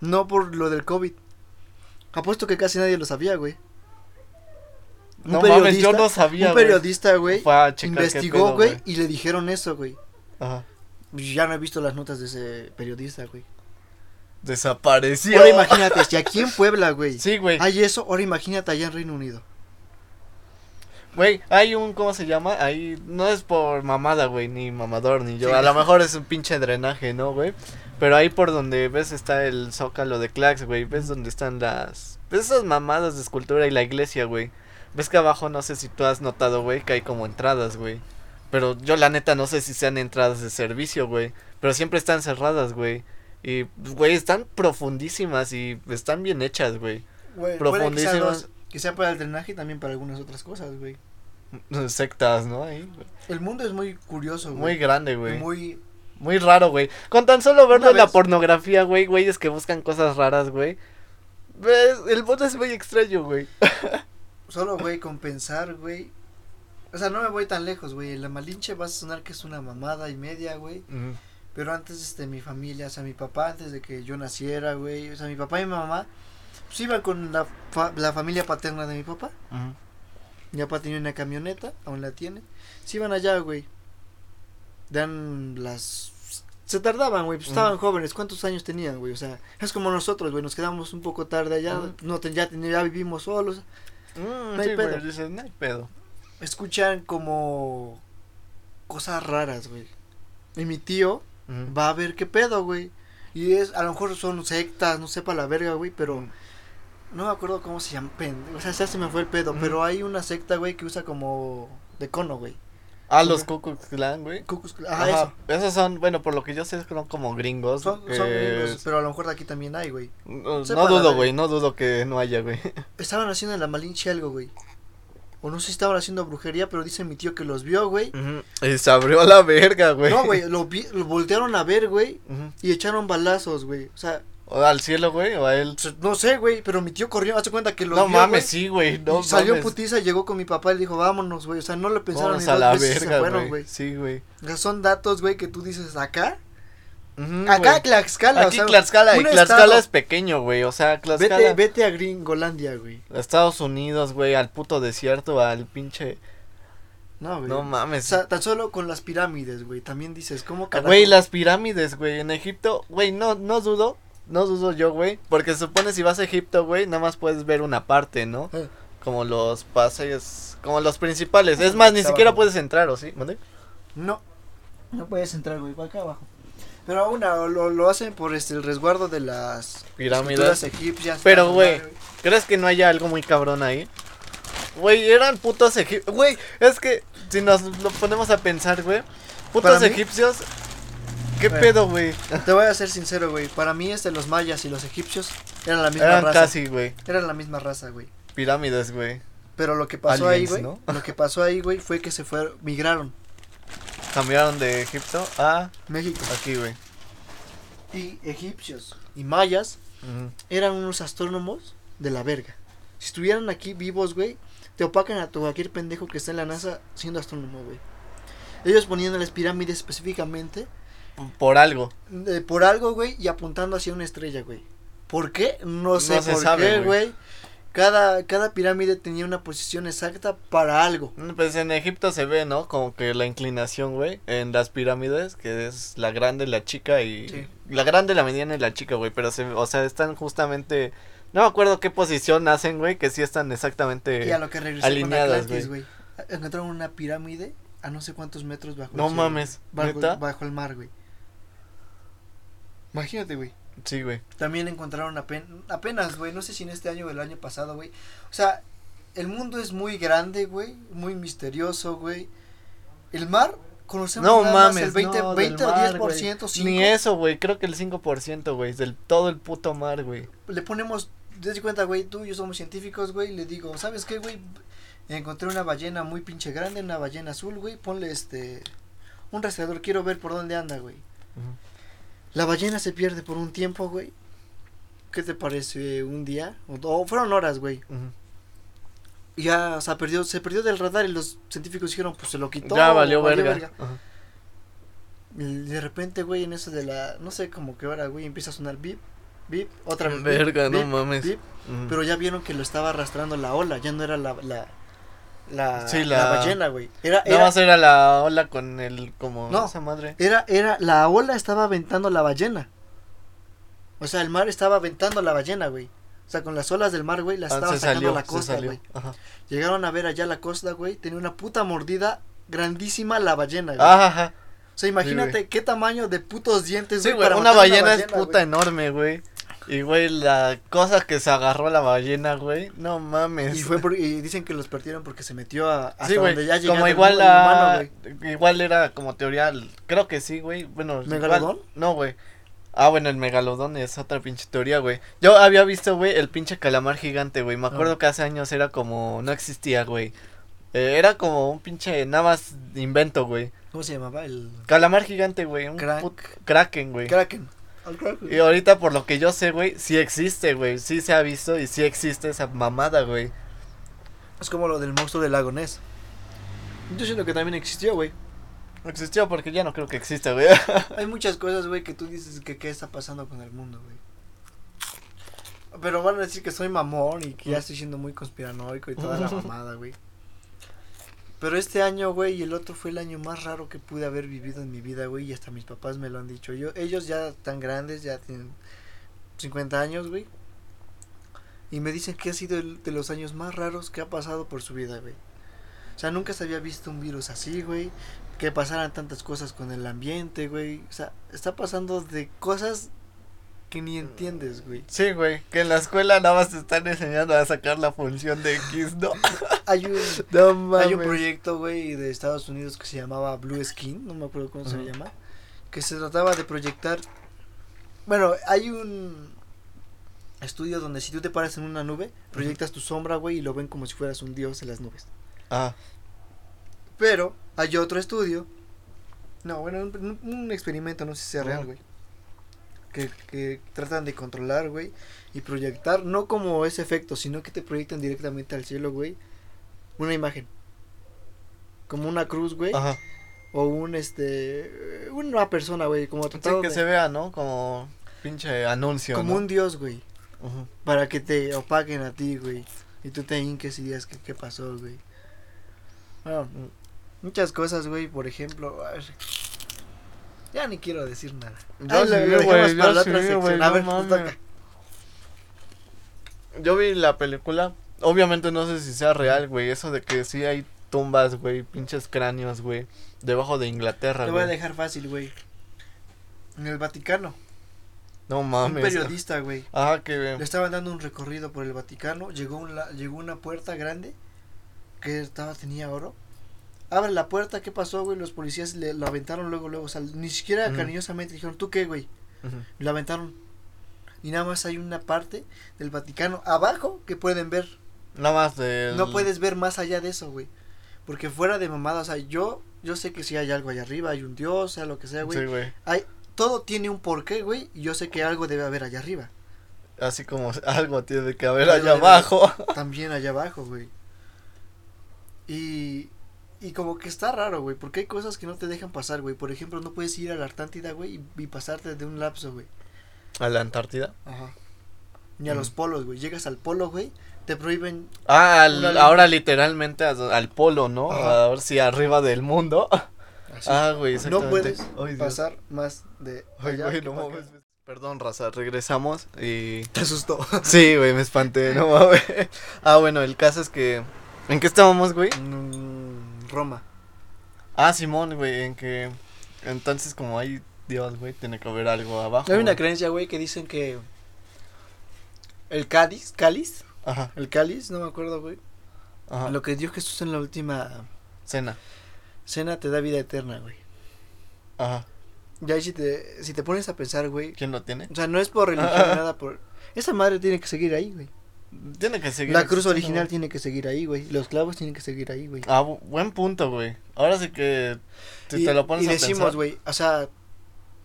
No por lo del COVID. Apuesto que casi nadie lo sabía, güey. Un No mames, yo no sabía, Un periodista, güey, investigó, güey, y le dijeron eso, güey. Ajá. Ya no he visto las notas de ese periodista, güey. Desapareció. Ahora imagínate, si aquí en Puebla, güey, Sí, güey. hay eso, ahora imagínate allá en Reino Unido. Güey, hay un, ¿cómo se llama? Ahí, no es por mamada, güey, ni mamador, ni yo. Sí. A lo mejor es un pinche drenaje, ¿no, güey? Pero ahí por donde ves está el zócalo de Clax, güey. Ves donde están las... ¿Ves esas mamadas de escultura y la iglesia, güey? Ves que abajo, no sé si tú has notado, güey, que hay como entradas, güey. Pero yo la neta no sé si sean entradas de servicio, güey. Pero siempre están cerradas, güey. Y, güey, están profundísimas y están bien hechas, güey. Güey, puede que sea Profundísimas. que sea para el drenaje y también para algunas otras cosas, güey. [laughs] Sectas, ¿no? Ahí, güey. El mundo es muy curioso, güey. Muy grande, güey. Muy... Muy raro, güey. Con tan solo verlo en la pornografía, güey, güeyes que buscan cosas raras, güey. El mundo es muy extraño, güey. [laughs] Solo, güey, con pensar, güey. O sea, no me voy tan lejos, güey. La Malinche vas a sonar que es una mamada y media, güey. Pero antes, este, mi familia, o sea, mi papá, antes de que yo naciera, güey. O sea, mi papá y mi mamá, pues iban con la, fa- la familia paterna de mi papá. Mi papá tenía una camioneta, aún la tiene. Se iban allá, güey. Dan las... Se tardaban, güey, pues estaban jóvenes. ¿Cuántos años tenían, güey? O sea, es como nosotros, güey, nos quedamos un poco tarde allá. No, ya, ten- ya vivimos solos. Mm, hay sí, pedo. güey, dices, no hay pedo. Escuchan como cosas raras, güey. Y mi tío Va a ver qué pedo, güey. Y es, a lo mejor son sectas, no sé para la verga, güey, pero no me acuerdo cómo se llama. O sea, ya se me fue el pedo, pero hay una secta, güey, que usa como de cono, güey. Ah, los. Ku Klux Klan, güey. Ku Klux Klan, Ajá, Ajá. eso. Esos son, bueno, por lo que yo sé, son como gringos. Son, son gringos, pero a lo mejor de aquí también hay, güey. No, no dudo, güey, no dudo que no haya, güey. Estaban haciendo en la Malinche algo, güey. O no sé si estaban haciendo brujería, pero dice mi tío que los vio, güey. Ujú. Y se abrió a la verga, güey. No, güey, lo, vi- lo voltearon a ver, güey, y echaron balazos, güey. O sea, ¿O al cielo, güey, o a él. no sé, güey, pero mi tío corrió, hace cuenta que los no vio, mames, sí, güey. No salió mames. putiza, llegó con mi papá y le dijo, vámonos, güey. O sea, no lo pensaron Vámonos ni a dos la veces verga, güey. Sí, güey. O sea, son datos, güey, que tú dices, acá, Acá güey. Tlaxcala, Aquí o sea, Tlaxcala, y Tlaxcala estado. es pequeño, güey. O sea, Tlaxcala. Vete, vete a Gringolandia, güey. Estados Unidos, güey, al puto desierto, al pinche. No, güey. No O mames. sea, tan solo con las pirámides, güey. También dices, ¿cómo carajo? Güey, las pirámides, güey, en Egipto, güey, no, no dudo, no dudo yo, güey, porque se supone si vas a Egipto, güey, nada más puedes ver una parte, ¿no? Eh. Como los pases, como los principales. Es más, ni siquiera abajo. puedes entrar, ¿o sí? ¿Mande? No. No puedes entrar, güey. Para acá abajo. Pero aún no, lo, lo hacen por este, el resguardo de las Pirámides. egipcias. Pero, güey, ¿crees que no haya algo muy cabrón ahí? Güey, eran putos egipcios. Güey, es que si nos lo ponemos a pensar, güey, putos egipcios. ¿Qué Bueno. pedo, güey? Te voy a ser sincero, güey. Para mí, este, los mayas y los egipcios eran la misma Eran raza. casi, güey, Eran la misma raza, güey. pirámides, güey. Pero lo que pasó Aliens, ahí, güey. ¿no? Lo que pasó ahí, güey, fue que se fueron, migraron. Cambiaron de Egipto a México. aquí, güey. Y egipcios y mayas eran unos astrónomos de la verga. Si estuvieran aquí vivos, güey, te opacan a tu cualquier pendejo que está en la NASA siendo astrónomo, güey. Ellos poniendo las pirámides específicamente Por algo. eh, por algo, güey, y apuntando hacia una estrella, güey. ¿Por qué? No sé No se por sabe, qué, güey. Cada, cada pirámide tenía una posición exacta para algo. Pues en Egipto se ve, ¿no? Como que la inclinación, güey, en las pirámides, que es la grande, la chica y... Sí. La grande, la mediana y la chica, güey, pero se, o sea, están justamente... No me acuerdo qué posición hacen, güey, que sí están exactamente... y a lo que regresó alineadas, güey. Encontraron una pirámide a no sé cuántos metros bajo No el cielo, mames, Bajo, ¿neta? bajo el mar, güey. Imagínate, güey. Sí, güey. También encontraron apen- apenas, güey, no sé si en este año o el año pasado, güey. O sea, el mundo es muy grande, güey, muy misterioso, güey. El mar, conocemos No nada más el 20, no, 20 del o mar, 10%, güey. 5. Ni eso, güey, creo que el 5%, güey, del todo el puto mar, güey. Le ponemos, desde cuenta, güey, tú y yo somos científicos, güey, le digo, ¿sabes qué, güey? Encontré una ballena muy pinche grande, una ballena azul, güey, ponle este, un rastreador, quiero ver por dónde anda, güey. La ballena se pierde por un tiempo, güey. ¿Qué te parece? ¿Un día? O, o fueron horas, güey. Ya, o sea, perdió, se perdió del radar y los científicos dijeron, pues se lo quitó. Ya valió verga. Y de repente, güey, en eso de la, no sé, como que ahora, güey, empieza a sonar bip, bip, otra vez. Verga, no mames. pero ya vieron que lo estaba arrastrando la ola, ya no era la, la, la, Sí, la la- ballena, güey. Era, Nada era, más era la ola con el, como, No. esa madre. era, era, la ola estaba aventando la ballena. O sea, el mar estaba aventando la ballena, güey. O sea, con las olas del mar, güey, la Ah, estaba se sacando salió, a la costa, güey. Llegaron a ver allá la costa, güey, tenía una puta mordida grandísima la ballena, güey. Ajá, ajá. O sea, imagínate qué tamaño de putos dientes, Sí, güey. güey, para una matar ballena es puta güey. enorme, güey. Y, güey, la cosa que se agarró la ballena, güey, no mames. Y fue por- y dicen que los perdieron porque se metió a, hasta Sí, güey, donde ya como igual humano, la... güey. igual era como teoría, creo que sí, güey, bueno. igual- ¿Megalodón? no, güey. Ah, bueno, el megalodón es otra pinche teoría, güey. Yo había visto, güey, el pinche calamar gigante, güey. Me acuerdo Ah. que hace años era como, no existía, güey. Eh, era como un pinche, nada más invento, güey. ¿Cómo se llamaba? El Calamar gigante, güey. Un Crack. kraken, güey. Kraken. Y ahorita, por lo que yo sé, güey, sí existe, güey. Sí se ha visto y sí existe esa mamada, güey. Es como lo del monstruo del lago Ness. Yo siento que también existió, güey. Existió porque ya no creo que exista, güey. [laughs] Hay muchas cosas, güey, que tú dices que qué está pasando con el mundo, güey. Pero van a decir que soy mamón y que ya estoy siendo muy conspiranoico y toda la [laughs] mamada, güey. Pero este año, güey, y el otro fue el año más raro que pude haber vivido en mi vida, güey, y hasta mis papás me lo han dicho. Yo, ellos ya están grandes, ya tienen 50 años, güey. Y me dicen que ha sido de los años más raros que ha pasado por su vida, güey. O sea, nunca se había visto un virus así, güey. Que pasaran tantas cosas con el ambiente, güey. O sea, está pasando de cosas que ni entiendes, güey. Sí, güey. Que en la escuela nada más te están enseñando a sacar la función de X, ¿no? [laughs] Hay un, [laughs] No mames. hay un proyecto, güey, de Estados Unidos que se llamaba Blue Skin, no me acuerdo cómo se Ujú. llama, que se trataba de proyectar. Bueno, hay un estudio donde si tú te paras en una nube, proyectas tu sombra, güey, y lo ven como si fueras un dios en las nubes. Ah, Pero hay otro estudio. No, bueno, un, un experimento, no sé si sea real, Ujú. güey. Que, que tratan de controlar, güey. Y proyectar, no como ese efecto, sino que te proyectan directamente al cielo, güey. Una imagen. Como una cruz, güey. ajá. O un, este. Una persona, güey. Como tratado que de- se vea, ¿no? Como pinche anuncio, Como ¿no? un dios, güey. Ujú. Para que te opaquen a ti, güey. Y tú te hinques y digas que qué pasó, güey. Bueno, Muchas cosas, güey, por ejemplo. a ver, Ya ni quiero decir nada. Ya Ay, sí, lo güey, sí, A no ver, mames. toca. Yo vi la película, obviamente no sé si sea real, güey, eso de que sí hay tumbas, güey, pinches cráneos, güey, debajo de Inglaterra, Te voy a güey. dejar fácil, güey. En el Vaticano, No un mames. periodista, güey. [laughs] Ajá, que Le estaban dando un recorrido por el Vaticano. Llegó, un la- llegó una puerta grande que estaba, tenía oro. Abre la puerta, ¿qué pasó, güey? Los policías le, lo aventaron luego, luego. O sea, ni siquiera cariñosamente dijeron, ¿tú qué, güey? Lo aventaron. Y nada más hay una parte del Vaticano abajo que pueden ver. Nada más de No puedes ver más allá de eso, güey. Porque fuera de mamada, o sea, yo, yo sé que si hay algo allá arriba, hay un dios, sea lo que sea, güey. Sí, güey. Hay, todo tiene un porqué, güey, y yo sé que algo debe haber allá arriba. Así como [laughs] algo tiene que haber allá abajo. También allá abajo, güey. Y, y como que está raro, güey, porque hay cosas que no te dejan pasar, güey. Por ejemplo, no puedes ir a la Artántida, güey, y, y pasarte de un lapso, güey. ¿A la Antártida? Ajá. Ni a Mm. los polos, güey. Llegas al polo, güey, te prohíben Ah, al- ahora literalmente al, al polo, ¿no? Ajá. A ver si arriba del mundo. así. [laughs] Ah, güey, no puedes Ay, pasar más de Ay, allá güey, que no mames. Perdón, raza, regresamos y... Te asustó. [laughs] Sí, güey, me espanté, no mames. [laughs] Ah, bueno, el caso es que... ¿En qué estábamos, güey? Mm, Roma. Ah, Simón, güey, en que... Entonces, como hay Dios, güey, tiene que haber algo abajo. Hay una creencia, güey, que dicen que el cáliz, cáliz, Ajá, el cáliz, no me acuerdo, güey. ajá. Lo que dio Jesús en la última Cena. cena te da vida eterna, güey. Ajá. Ya ahí si te, si te pones a pensar, güey. ¿Quién lo tiene? O sea, no es por religión ni nada, por... Esa madre tiene que seguir ahí, güey. Tiene que seguir La cruz original tiene que seguir ahí, güey. Los clavos tienen que seguir ahí, güey. Ah, bu- buen punto, güey. Ahora sí que... Si y, te lo pones y a decimos, güey, o sea,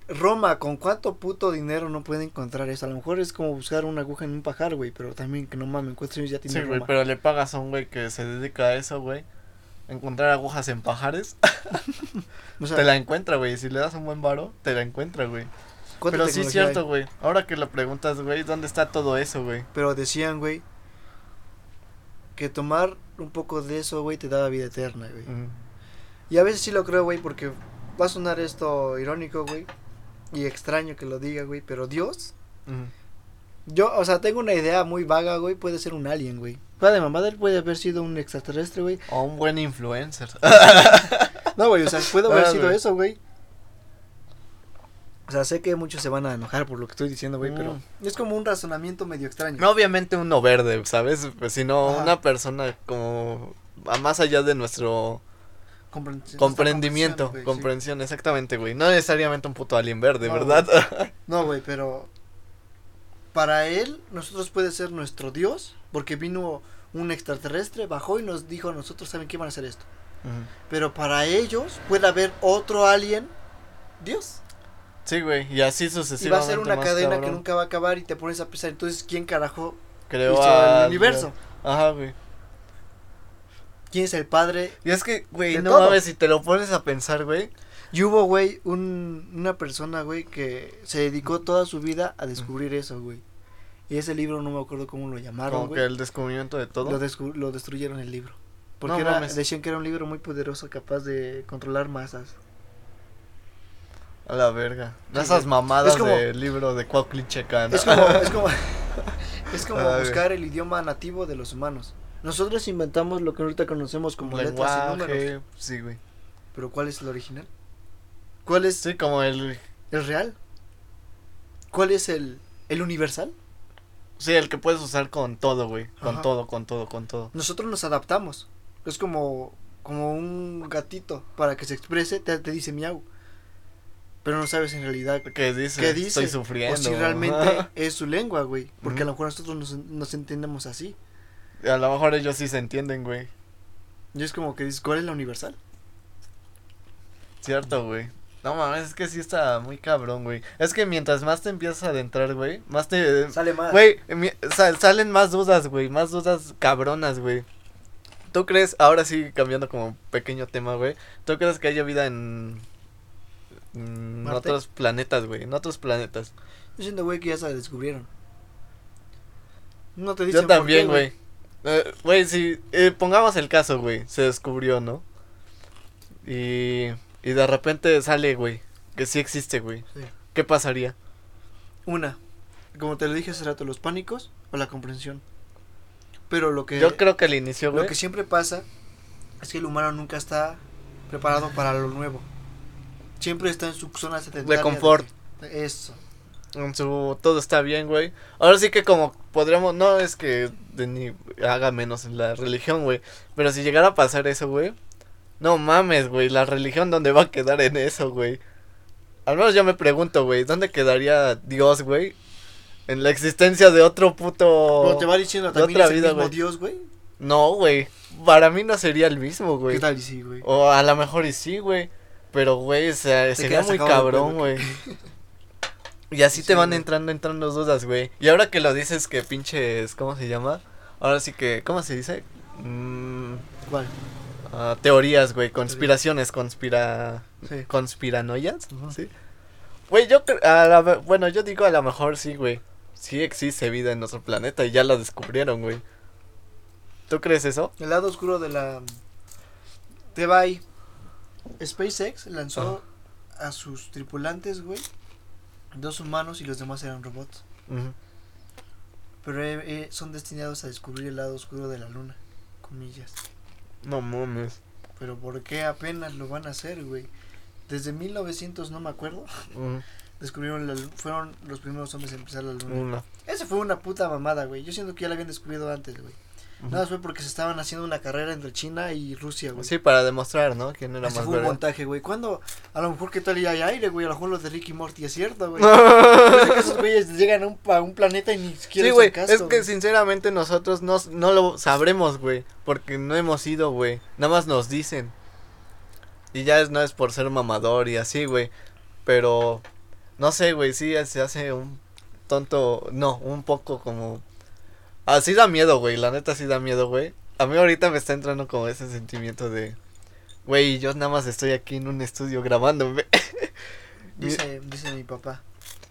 Roma, ¿con cuánto puto dinero no puede encontrar eso? A lo mejor es como buscar una aguja en un pajar, güey, pero también que no mames, años ya tiene Sí, güey, pero le pagas a un güey que se dedica a eso, güey. Encontrar agujas en pajares. [laughs] O sea, te la encuentra, güey. Si le das un buen varo, te la encuentra, güey. ¿Cuánta Pero sí es cierto, güey. Ahora que lo preguntas, güey, ¿dónde está todo eso, güey? Pero decían, güey, que tomar un poco de eso, güey, te daba vida eterna, güey. Mm. Y a veces sí lo creo, güey, porque va a sonar esto irónico, güey. Y extraño que lo diga, güey, pero Dios, Mm. yo, o sea, tengo una idea muy vaga, güey, puede ser un alien, güey. Fuera de mamada, él puede haber sido un extraterrestre, güey. O un buen influencer. [laughs] No, güey, o sea, puede [laughs] haber Ah, sido eso, güey. O sea, sé que muchos se van a enojar por lo que estoy diciendo, güey, Mm. pero es como un razonamiento medio extraño. No, obviamente uno verde, ¿sabes? Pues sino Ajá. una persona como a más allá de nuestro comprendimiento, comprensión, sí. comprensión, exactamente, güey. No necesariamente un puto alien verde, No, ¿verdad? [laughs] No, güey, pero para él, nosotros puede ser nuestro Dios, porque vino un extraterrestre, bajó y nos dijo a nosotros, ¿saben qué van a hacer esto? Pero para ellos puede haber otro alien, Dios. Sí, güey, y así Y sucesivamente. va a ser una cadena que cabrón. nunca va a acabar y te pones a pensar, entonces, ¿quién carajo Creó al- el universo? Ajá, güey. ¿Quién es el padre? Y es que, güey, no todo. mames, si te lo pones a pensar, güey. Y hubo, güey, un, una persona, güey, que se dedicó toda su vida a descubrir eso, güey. Y ese libro no me acuerdo cómo lo llamaron, Como que el descubrimiento de todo. Lo, lo destruyeron el libro. Porque No era, decían que era un libro muy poderoso, capaz de controlar masas. A la verga. Sí, Esas mamadas Es como- del libro de Cuauhtli Checa, ¿no? Es como, [laughs] es como, es como buscar el idioma nativo de los humanos. Nosotros inventamos lo que ahorita conocemos como letras y números. lenguaje. Sí, güey. Pero ¿cuál es el original? ¿Cuál es Sí, como el. el real? ¿Cuál es el, el universal? Sí, el que puedes usar con todo, güey. Con Ajá. todo, con todo, con todo. Nosotros nos adaptamos. Es como, como un gatito. Para que se exprese, te, te dice miau. Pero no sabes en realidad ¿Qué dice? qué dice. Estoy sufriendo. o si realmente [laughs] es su lengua, güey. Porque a lo mejor nosotros nos, nos entendemos así. Y a lo mejor ellos sí se entienden, güey. Y es como que dices, ¿cuál es la universal? Cierto, güey. No mames, es que sí está muy cabrón, güey. Es que mientras más te empiezas a adentrar, güey, más te. Sale más. Güey, sal- salen más dudas, güey. Más dudas cabronas, güey. ¿Tú crees, ahora sí cambiando como pequeño tema, güey? ¿Tú crees que haya vida en. En ¿Marte? otros planetas, güey? En otros planetas. Yo siento, güey, que ya se descubrieron. No te dicen Yo también, güey. Eh, Güey, si eh, pongamos el caso, güey, se descubrió, ¿no? Y, y de repente sale, güey, que sí existe, güey. Sí. ¿Qué pasaría? Una, como te lo dije hace rato, los pánicos o la comprensión. Pero lo que, Yo creo que al inicio, lo güey. que siempre pasa es que el humano nunca está preparado para lo nuevo. Siempre está en su zona sedentaria. confort. de- Eso. En su, todo está bien, güey. Ahora sí que como podríamos, no es que de ni haga menos en la religión, güey. Pero si llegara a pasar eso, güey. No mames, güey. La religión, ¿dónde va a quedar en eso, güey? Al menos yo me pregunto, güey. ¿Dónde quedaría Dios, güey? En la existencia de otro puto... Pero te va diciendo de también otra es el vida, mismo güey. Dios, güey. No, güey. Para mí no sería el mismo, güey. ¿Qué tal y sí, güey? O a lo mejor y sí, güey. Pero, güey, o sea, sería muy cabrón, güey. Y así Sí, te van güey. entrando, entrando dudas, güey. Y ahora que lo dices que pinches, ¿cómo se llama? Ahora sí que, ¿cómo se dice? Mm, ¿Cuál? ah, teorías, güey, conspiraciones, conspira... Sí. conspiranoias, Ujú. ¿sí? Güey, yo, a la bueno, yo digo a lo mejor sí, güey. Sí existe vida en nuestro planeta y ya la descubrieron, güey. ¿Tú crees eso? El lado oscuro de la. Te va ahí. SpaceX lanzó a sus tripulantes, güey. Dos humanos y los demás eran robots. Pero eh, eh, son destinados a descubrir el lado oscuro de la luna. Comillas. No mames. Pero ¿por qué apenas lo van a hacer, güey? Desde 1900, no me acuerdo. [laughs] Descubrieron la Fueron los primeros hombres en pisar la luna. Una. Ese fue una puta mamada, güey. Yo siento que ya la habían descubierto antes, güey. Ujú. Nada más fue porque se estaban haciendo una carrera entre China y Rusia, güey. Sí, para demostrar, ¿no? Quién era Ese más fue un montaje, güey. ¿Cuándo? A lo mejor que tal y hay aire, güey. A lo mejor lo de Ricky Morty es cierto, güey. [laughs] Que esos güeyes llegan a un, a un planeta y ni siquiera Sí, güey, es que sinceramente nosotros no, no lo sabremos, güey, porque no hemos ido, güey, nada más nos dicen. Y ya es, no es por ser mamador y así, güey, pero no sé, güey, sí se hace un tonto, no, un poco como... Así da miedo, güey, la neta sí da miedo, güey. A mí ahorita me está entrando como ese sentimiento de... Güey, yo nada más estoy aquí en un estudio grabándome. [laughs] Dice, dice mi papá.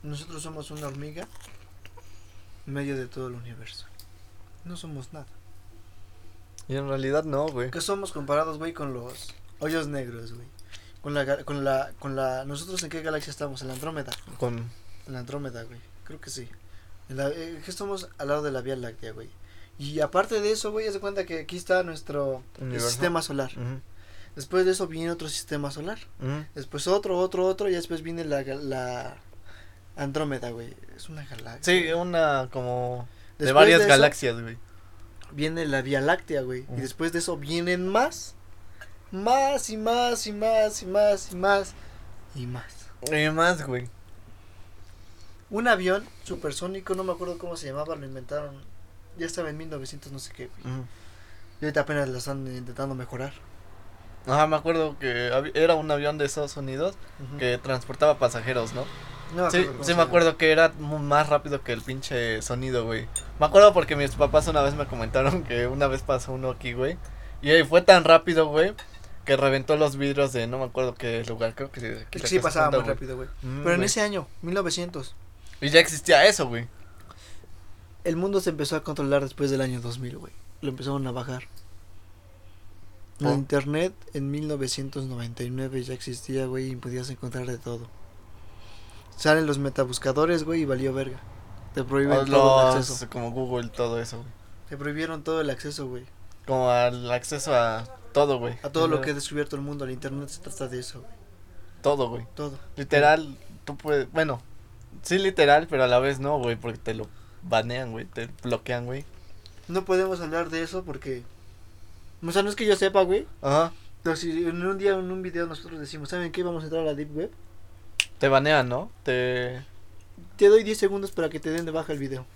Nosotros somos una hormiga en medio de todo el universo. No somos nada. y en realidad no, güey. ¿Qué somos comparados, güey, con los hoyos negros, güey? Con la, con la, con la, nosotros en qué galaxia estamos? En la Andrómeda. Con... En la Andrómeda, güey. Creo que sí. La, eh, que estamos al lado de la Vía Láctea, güey. Y aparte de eso, güey, haz de cuenta que aquí está nuestro sistema solar. Después de eso viene otro sistema solar. Después otro, otro, otro. Y después viene la, la Andrómeda, güey. Es una galaxia. Sí, una como... De varias galaxias, güey. Viene la Vía Láctea, güey. Y después de eso vienen más. Más y más y más y más y más. Y más. Y más, güey. Un avión supersónico, no me acuerdo cómo se llamaba, lo inventaron. Ya estaba en 1900, no sé qué, güey. Ujú. Y ahorita apenas lo están intentando mejorar. Ajá, me acuerdo que hab- era un avión de Estados Unidos que transportaba pasajeros, ¿no? No Sí, cómo sí se me llama. acuerdo que era mu- más rápido que el pinche sonido, güey. Me acuerdo porque mis papás una vez me comentaron que una vez pasó uno aquí, güey. Y fue tan rápido, güey, que reventó los vidrios de no me acuerdo qué lugar, creo que... que Es que la sí pasaba muy rápido, güey. Mm, Pero en ese año, 1900, Y ya existía eso, güey. el mundo se empezó a controlar después del año 2000, güey. Lo empezaron a bajar. La Oh. internet en 1999 ya existía, güey, y podías encontrar de todo. Salen los metabuscadores, güey, y valió verga. Te prohíben todo el acceso. como Google, todo eso, güey. Te prohibieron todo el acceso, güey. Como al acceso a todo, güey. A todo lo que ha descubierto el mundo. El internet se trata de eso, güey. Todo, güey. Todo. Literal, tú puedes, bueno, sí literal, pero a la vez no, güey, porque te lo banean, güey, te bloquean, güey. No podemos hablar de eso porque. O sea, no es que yo sepa, güey. Ajá. Pero si en un día, en un video, nosotros decimos, ¿saben qué? Vamos a entrar a la Deep Web. Te banean, ¿no? Te... Te doy 10 segundos para que te den de baja el video.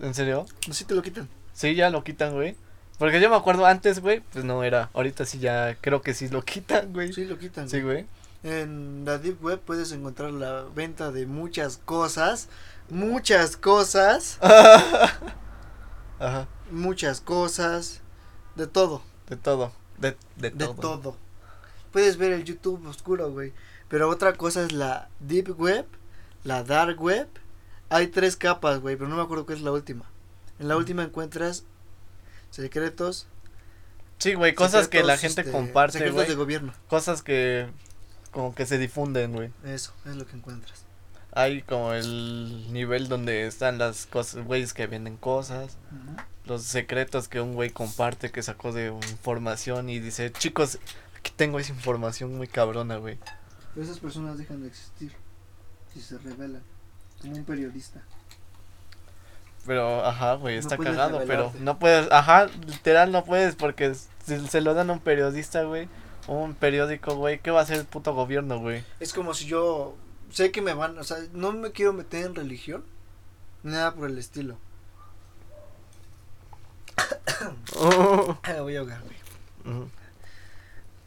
¿En serio? No si te lo quitan. Sí, ya lo quitan, güey. Porque yo me acuerdo antes, güey, pues no era. Ahorita sí ya creo que sí lo quitan, güey. Sí, lo quitan. Sí, güey. En la Deep Web puedes encontrar la venta de muchas cosas. Muchas cosas. [laughs] Ajá. Muchas cosas. De todo. De todo. De, de, De todo. todo. Puedes ver el YouTube oscuro, güey. Pero otra cosa es la Deep Web, la Dark Web. Hay tres capas, güey, pero no me acuerdo cuál es la última. En la última encuentras secretos Sí, güey, cosas que la gente este, comparte, secretos de gobierno. Cosas que como que se difunden, güey. Eso, es lo que encuentras. Hay como el nivel donde están las cosas, güeyes que venden cosas, los secretos que un güey comparte que sacó de información y dice, chicos, aquí tengo esa información muy cabrona, güey. Pero esas personas dejan de existir si se revelan. Como un periodista. Pero, ajá, güey, No está cagado, pero no puedes, ajá, literal no puedes porque si se lo dan a un periodista, güey, un periódico, güey, ¿qué va a hacer el puto gobierno, güey? Es como si yo sé que me van, o sea, no me quiero meter en religión, nada por el estilo. Me [coughs] voy a ahogar, güey.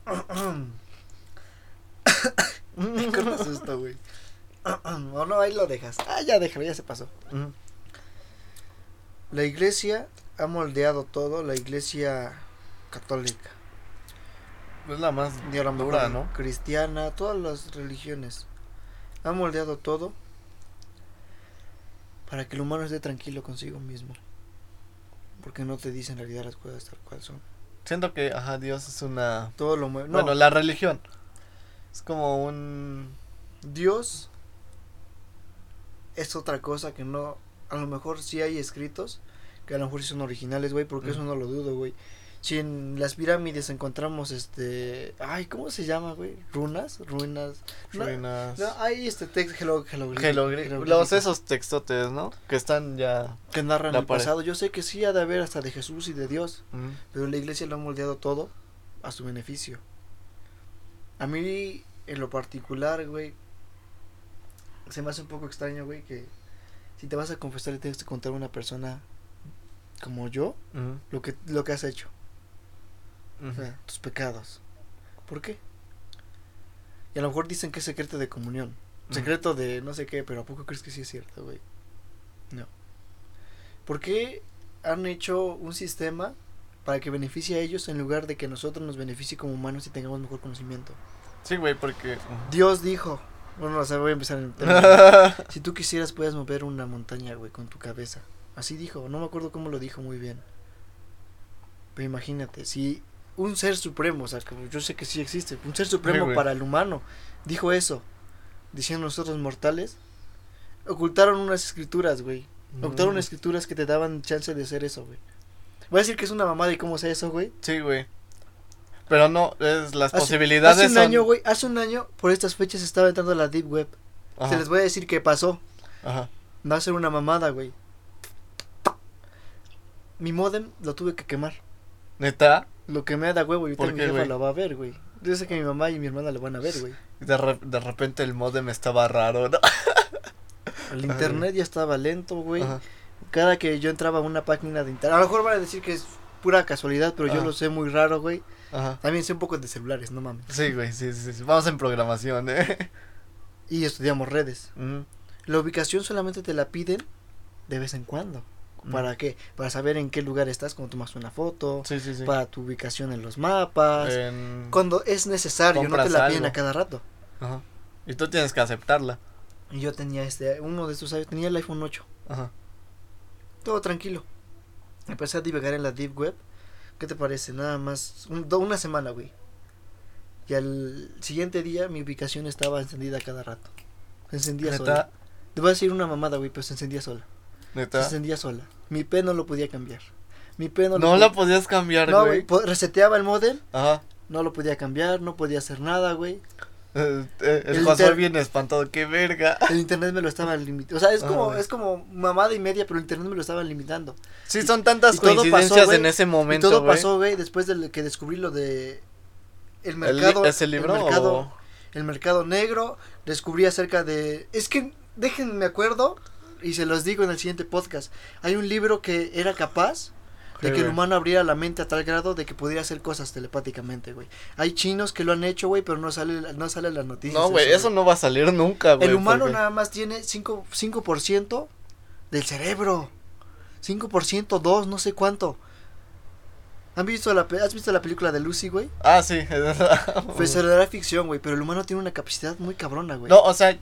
[coughs] ¿Qué cortas esto, güey? [coughs] o no, ahí lo dejas. Ah, ya déjalo, ya se pasó. La iglesia ha moldeado todo, la iglesia católica, Es la más dura, ¿no? cristiana, todas las religiones. Ha moldeado todo para que el humano esté tranquilo consigo mismo. Porque no te dicen en realidad las cosas tal cual son. Siento que, ajá, Dios es una... Todo lo mueve. No, Bueno, la religión. Es como un... Dios es otra cosa que no. A lo mejor sí hay escritos que a lo mejor sí son originales, güey, porque eso no lo dudo, güey. Si en las pirámides encontramos este. Ay, ¿cómo se llama, güey? ¿Runas? ¿Ruinas? No, ruinas... no, hay este texto. Los esos textotes, ¿no? Que están ya... Que narran el pared. pasado. Yo sé que sí ha de haber hasta de Jesús y de Dios. Ujú. Pero la iglesia lo ha moldeado todo a su beneficio. A mí, en lo particular, güey, se me hace un poco extraño, güey, que si te vas a confesar y tienes que contar a una persona como yo, lo que, lo que has hecho, o Ujú. sea, tus pecados. ¿Por qué? Y a lo mejor dicen que es secreto de comunión, secreto de no sé qué, pero ¿a poco crees que sí es cierto, güey? No. ¿Por qué han hecho un sistema para que beneficie a ellos en lugar de que nosotros nos beneficie como humanos y tengamos mejor conocimiento? Sí, güey, porque... Dios dijo, bueno, o sea, voy a empezar en el [laughs] tema. Si tú quisieras, puedes mover una montaña, güey, con tu cabeza. Así dijo, no me acuerdo cómo lo dijo muy bien. Pero imagínate, si un ser supremo, o sea, que yo sé que sí existe, un ser supremo para el humano, dijo eso, diciendo nosotros mortales, ocultaron unas escrituras, güey. Ocultaron escrituras que te daban chance de hacer eso, güey. Voy a decir que es una mamada y cómo sé eso, güey. Sí, güey. Pero no, es las Hace- posibilidades Hace un son- año, güey, hace un año, por estas fechas estaba entrando a la Deep Web. Ajá, Se les voy a decir qué pasó. ajá. Va a ser una mamada, güey. Mi modem lo tuve que quemar. ¿Neta? Lo quemé de huevo y ¿Por ahorita mi jefa lo va a ver, güey. Yo sé que mi mamá y mi hermana lo van a ver, güey. De, re- de repente el modem estaba raro, ¿no? [laughs] El internet ya estaba lento, güey. Ajá. Cada que yo entraba a una página de internet. A lo mejor van a decir que es pura casualidad, pero yo lo sé muy raro, güey. Ajá. También sé un poco de celulares, no mames. Sí, güey, sí, sí, sí. Vamos en programación, ¿eh? Y estudiamos redes. La ubicación solamente te la piden de vez en cuando. ¿Para qué? Para saber en qué lugar estás cuando tomas una foto. Sí, sí, sí. Para tu ubicación en los mapas. En- Cuando es necesario, no te la piden algo. a cada rato. Ajá. Y tú tienes que aceptarla. Y yo tenía este, uno de estos, tenía el iPhone 8. Ajá. Todo tranquilo. Empecé a divagar en la Deep Web. ¿Qué te parece? Nada más, un- do- una semana, güey. Y al siguiente día mi ubicación estaba encendida a cada rato. Se encendía sola. Te voy a decir una mamada, güey, pero se encendía sola. Se encendía sola. Mi P no lo podía cambiar. Mi P no, No lo la pod- podías cambiar, No, güey. reseteaba el modem, Ajá. no lo podía cambiar, no podía hacer nada, güey. Eh, eh, el El Josué viene espantado, qué verga. El internet me lo estaba limitando. O sea, es como, es como mamada y media, pero el internet me lo estaba limitando. Sí, son tantas y todo pasó, coincidencias en ese momento, y todo pasó, güey, después de que descubrí lo de el ¿El mercado. ¿Ese libro el mercado, o...? el mercado negro. Descubrí acerca de. Es que, déjenme me acuerdo, y se los digo en el siguiente podcast. Hay un libro que era capaz de que el humano abriera la mente a tal grado de que pudiera hacer cosas telepáticamente, güey. Hay chinos que lo han hecho, güey, pero no sale, no sale las noticias. No, güey, eso no va a salir nunca, güey. El humano porque- nada más tiene 5%, 5 del cerebro. 5%, 2, no sé cuánto. ¿Han visto la, ¿Has visto la película de Lucy, güey? Ah, sí. Pues será ficción, güey, pero el humano tiene una capacidad muy cabrona, güey. no, o sea,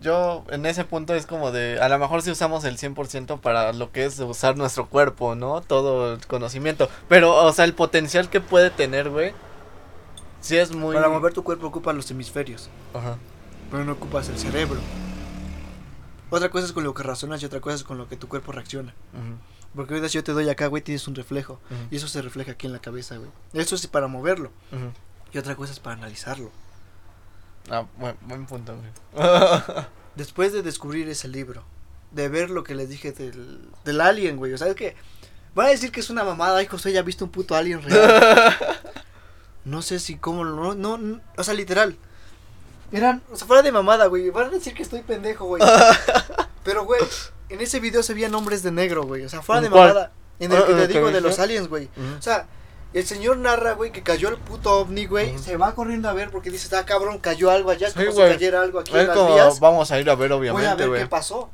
yo en ese punto es como de, a lo mejor si usamos el 100% para lo que es usar nuestro cuerpo, ¿no? Todo el conocimiento. Pero, o sea, el potencial que puede tener, güey. Sí es muy... Para mover tu cuerpo ocupas los hemisferios, Ajá. pero no ocupas el cerebro. Otra cosa es con lo que razonas y otra cosa es con lo que tu cuerpo reacciona. Porque ahorita si yo te doy acá, güey, tienes un reflejo. Y eso se refleja aquí en la cabeza, güey. Eso es para moverlo. Y otra cosa es para analizarlo. Ah, buen, buen punto, güey. [laughs] Después de descubrir ese libro, de ver lo que les dije del, del alien, güey. O sea, es que van a decir que es una mamada. Ay, José, ya ha visto un puto alien real. [laughs] No sé si cómo, no, no, no, o sea, literal. Eran, o sea, fuera de mamada, güey. Van a decir que estoy pendejo, güey. [laughs] Pero, güey, en ese video se veían hombres de negro, güey. O sea, fuera ¿En de mamada. En el que Ah, te digo ¿qué de los aliens, güey. O sea, el señor narra, güey, que cayó el puto ovni, güey. Ujú. Se va corriendo a ver porque dice, está cabrón, cayó algo allá. Es Sí, como si cayera algo aquí Es en las como, vías. vamos a ir a ver, Voy a obviamente, ver güey. qué pasó.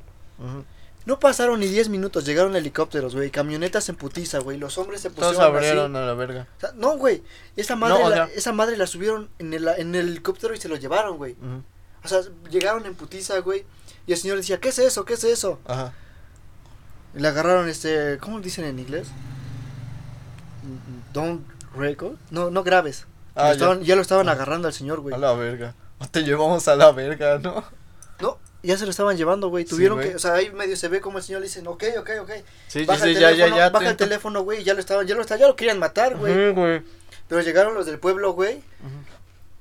No pasaron ni 10 minutos, llegaron helicópteros, güey, camionetas en putiza, güey, los hombres se Todos pusieron abrieron así. a la verga. O sea, no, güey, esa madre, No, o la, sea- esa madre la subieron en el, en el helicóptero y se lo llevaron, güey. Ujú. O sea, llegaron en putiza, güey, y el señor decía, ¿qué es eso? ¿Qué es eso? Ajá. Le agarraron este, ¿cómo dicen en inglés? Don't record. No, no graves. Ah, Lo ya. estaban- ya. lo estaban Ah. agarrando al señor, güey. A la verga. Te llevamos a la verga, ¿no? No, ya se lo estaban llevando, güey. Sí, Tuvieron güey. que, o sea, ahí medio se ve como el señor le dicen, ok, ok, ok. Sí, Baja sí, el ya, teléfono, ya, ya. baja el teléfono, güey, ya lo estaban, ya lo estaban, ya lo querían matar, güey. Pero llegaron los del pueblo, güey,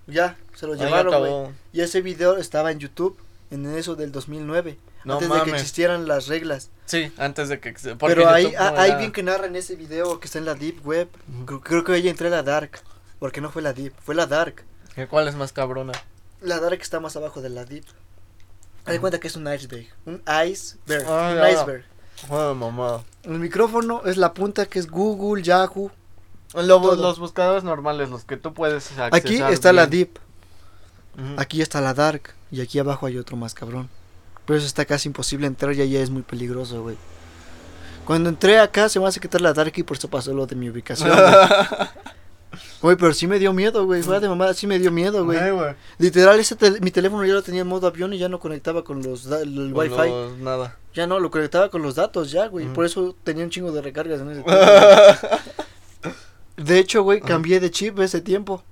ya, se lo Ahí llevaron, güey. Y ese video estaba en YouTube, en eso del 2009, No antes de que existieran las reglas. Sí, antes de que... Pero ahí, YouTube ah, ahí era- bien que narra en ese video que está en la Deep Web, creo, creo que ella entré a la Dark, porque no fue la Deep, fue la Dark. ¿Que ¿Cuál es más cabrona? La Dark está más abajo de la Deep. Haz de Ujú. cuenta que es un iceberg, un iceberg, Ah, un iceberg. Joder, mamá. El micrófono es la punta que es Google, Yahoo. Lo- los buscadores normales, los que tú puedes accesar Aquí está la. Deep, aquí está la Dark y aquí abajo hay otro más cabrón. Pero eso está casi imposible entrar y allá es muy peligroso, güey. Cuando entré acá se me hace quitar la Dark y por eso pasó lo de mi ubicación. [laughs] güey. Pero sí me dio miedo, güey. Fuera de mamada, sí me dio miedo, güey. Literal, ese tel- mi teléfono ya lo tenía en modo avión y ya no conectaba con los el Pues wifi. los- nada. Ya no, lo conectaba con los datos ya, güey. Por eso tenía un chingo de recargas en ese [laughs] tiempo. De hecho, güey, cambié de chip ese tiempo.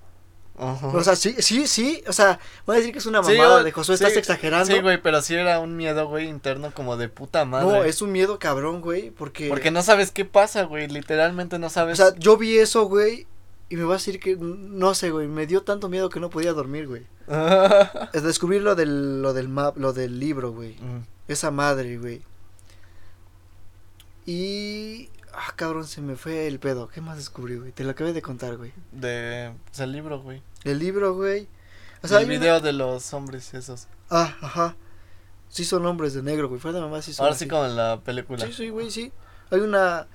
Ajá. O sea, sí, sí, sí. O sea, voy a decir que es una Sí, mamada yo- de Josué, sí, estás exagerando. Sí, güey, pero sí era un miedo, güey, interno como de puta madre. no, es un miedo cabrón, güey, porque... Porque no sabes qué pasa, güey, literalmente no O sabes. sea, yo vi eso, güey, y me va a decir que, no sé, güey, me dio tanto miedo que no podía dormir, güey. [laughs] Es descubrir lo del, lo del map, lo del libro, güey. Esa madre, güey. Y... Ah, cabrón, se me fue el pedo. ¿Qué más descubrí, güey? Te lo acabé de contar, güey. de pues, el libro, güey. El libro, güey. O sea, el una- video de los hombres esos. Ah, ajá. Sí son hombres de negro, güey. Fuera de mamá sí son Ahora así. sí como en la película. Sí, sí, güey, sí. Hay una...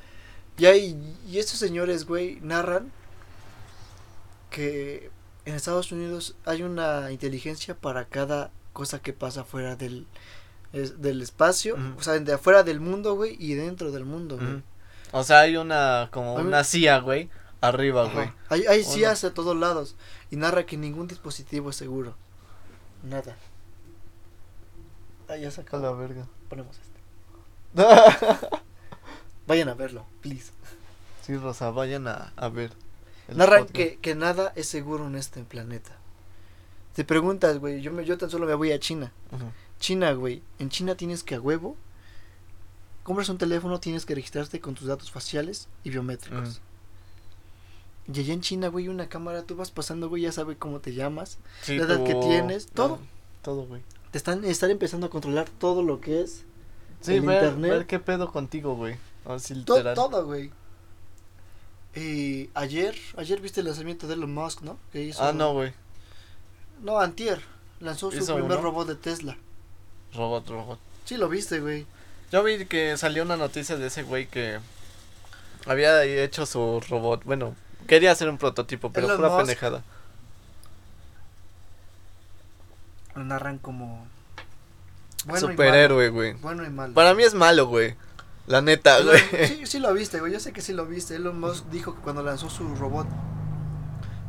Y hay... Y estos señores, güey, narran que en Estados Unidos hay una inteligencia para cada cosa que pasa fuera del... es- del espacio, o sea, de afuera del mundo, güey, y dentro del mundo, güey. O sea, hay una como Hay una CIA, güey, arriba, Ajá. güey. Hay, hay ¿O CIAs a todos lados y narra que ningún dispositivo es seguro. Nada. Ah, ya se A acabó. la verga. Ponemos este. [laughs] Vayan a verlo, please. sí, Rosa, vayan a, a ver. Narran que, que nada es seguro en este planeta. Te preguntas, güey, yo, me, yo tan solo me voy a China. China, güey, en China tienes que a huevo. Compras un teléfono, tienes que registrarte con tus datos faciales y biométricos. Y allá en China, güey, una cámara, tú vas pasando, güey, ya sabe cómo te llamas. Sí, la edad que tienes, todo. Ah, Todo, güey. Te están, están empezando a controlar todo lo que es. Sí, El ver, internet. ver qué pedo contigo, güey. Así to- todo, güey. Y ayer, ayer viste el lanzamiento de Elon Musk, ¿no? Que hizo, Ah, no, güey. No, antier. Lanzó su primer uno. robot de Tesla. Robot, robot. Sí, lo viste, güey. Yo vi que salió una noticia de ese güey que había hecho su robot. Bueno, quería hacer un prototipo, pero Elon pura Musk. pendejada. Lo narran como. Bueno y Superhéroe, güey. Bueno y malo. Para mí es malo, güey. La neta, güey. Sí, sí lo viste, güey. Yo sé que sí lo viste. Elon Musk dijo que cuando lanzó su robot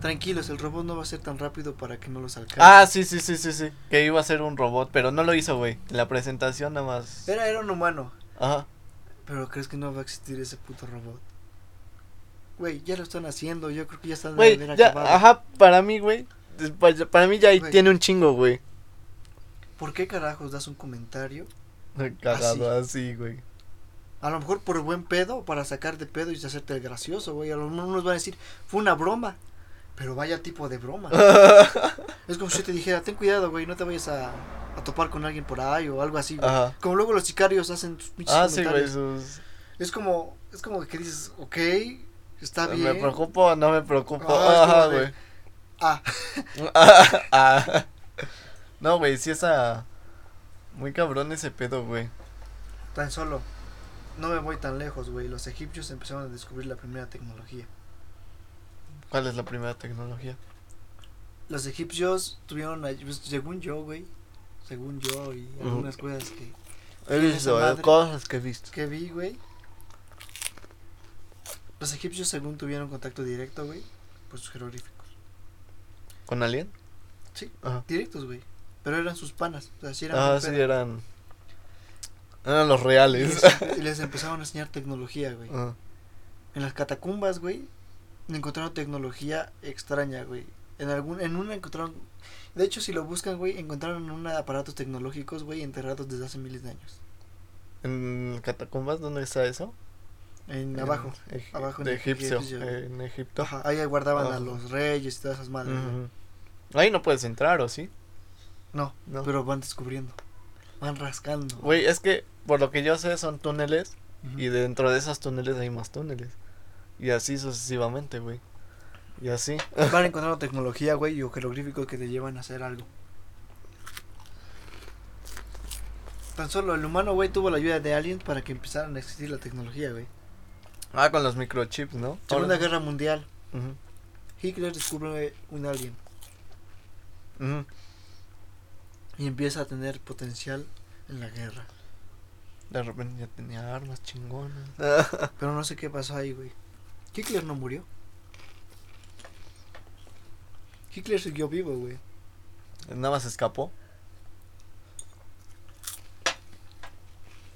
Tranquilos, el robot no va a ser tan rápido para que no los alcance. Ah, sí, sí, sí, sí, sí. Que iba a ser un robot, pero no lo hizo, güey. En la presentación nada más. Era, era un humano. Ajá. Pero crees que no va a existir ese puto robot. Güey, ya lo están haciendo. Yo creo que ya están de Güey, haber ya, acabado. ajá, para mí, güey. es- pa- Para mí ya ahí Güey. tiene un chingo, güey. ¿Por qué carajos das un comentario? Cagado así, güey. A lo mejor por buen pedo, para sacar de pedo y hacerte el gracioso, güey. A lo mejor unos van a decir, fue una broma. Pero vaya tipo de broma. [laughs] es como si yo te dijera, ten cuidado, güey, no te vayas a, a topar con alguien por ahí o algo así, güey. Ajá. Como luego los sicarios hacen sus pinches Ah, sí, güey. sus- Es como, es como que dices, ok, está bien. ¿Me preocupo o no me preocupo? Ah, Ajá, de-. Ah, [laughs] Ah. No, güey, sí está muy cabrón ese pedo, güey. tan solo. No me voy tan lejos, güey. Los egipcios empezaron a descubrir la primera tecnología. ¿Cuál es la primera tecnología? Los egipcios tuvieron, pues, según yo, güey, según yo y algunas cosas que, He visto, madre. cosas que he visto. que vi, güey. Los egipcios, según tuvieron contacto directo, güey, por sus jeroglíficos. ¿Con alguien? Sí. Ajá. Directos, güey. Pero eran sus panas. O sea, sí eran Ah, sí, eran. Eran los y, reales. les, y les empezaron a enseñar tecnología, güey. [laughs] En las catacumbas, güey, encontraron tecnología extraña, güey. En algún, en una encontraron, de hecho, si lo buscan, güey, encontraron un aparatos tecnológicos, güey, enterrados desde hace miles de años. ¿En catacumbas dónde está eso? En En abajo. Abajo en de el egipcio, egipcio. en Egipto. Ajá, ahí guardaban a los reyes y todas esas madres. Ahí no puedes entrar, ¿o sí? No, No. pero van descubriendo. Van rascando. Güey, es que por lo que yo sé son túneles y dentro de esos túneles hay más túneles. Y así sucesivamente, güey. Y así. [laughs] Van [laughs] encontrando tecnología, güey, y jeroglíficos que te llevan a hacer algo. Tan solo el humano, güey, tuvo la ayuda de aliens para que empezaran a existir la tecnología, güey. Ah, con los microchips, ¿no? Segunda Ahora- Guerra Mundial. Hitler descubre un alien y empieza a tener potencial en la guerra. De repente ya tenía armas chingonas. Pero no sé qué pasó ahí, güey. Hitler no murió. Hitler siguió vivo, güey. Nada más escapó.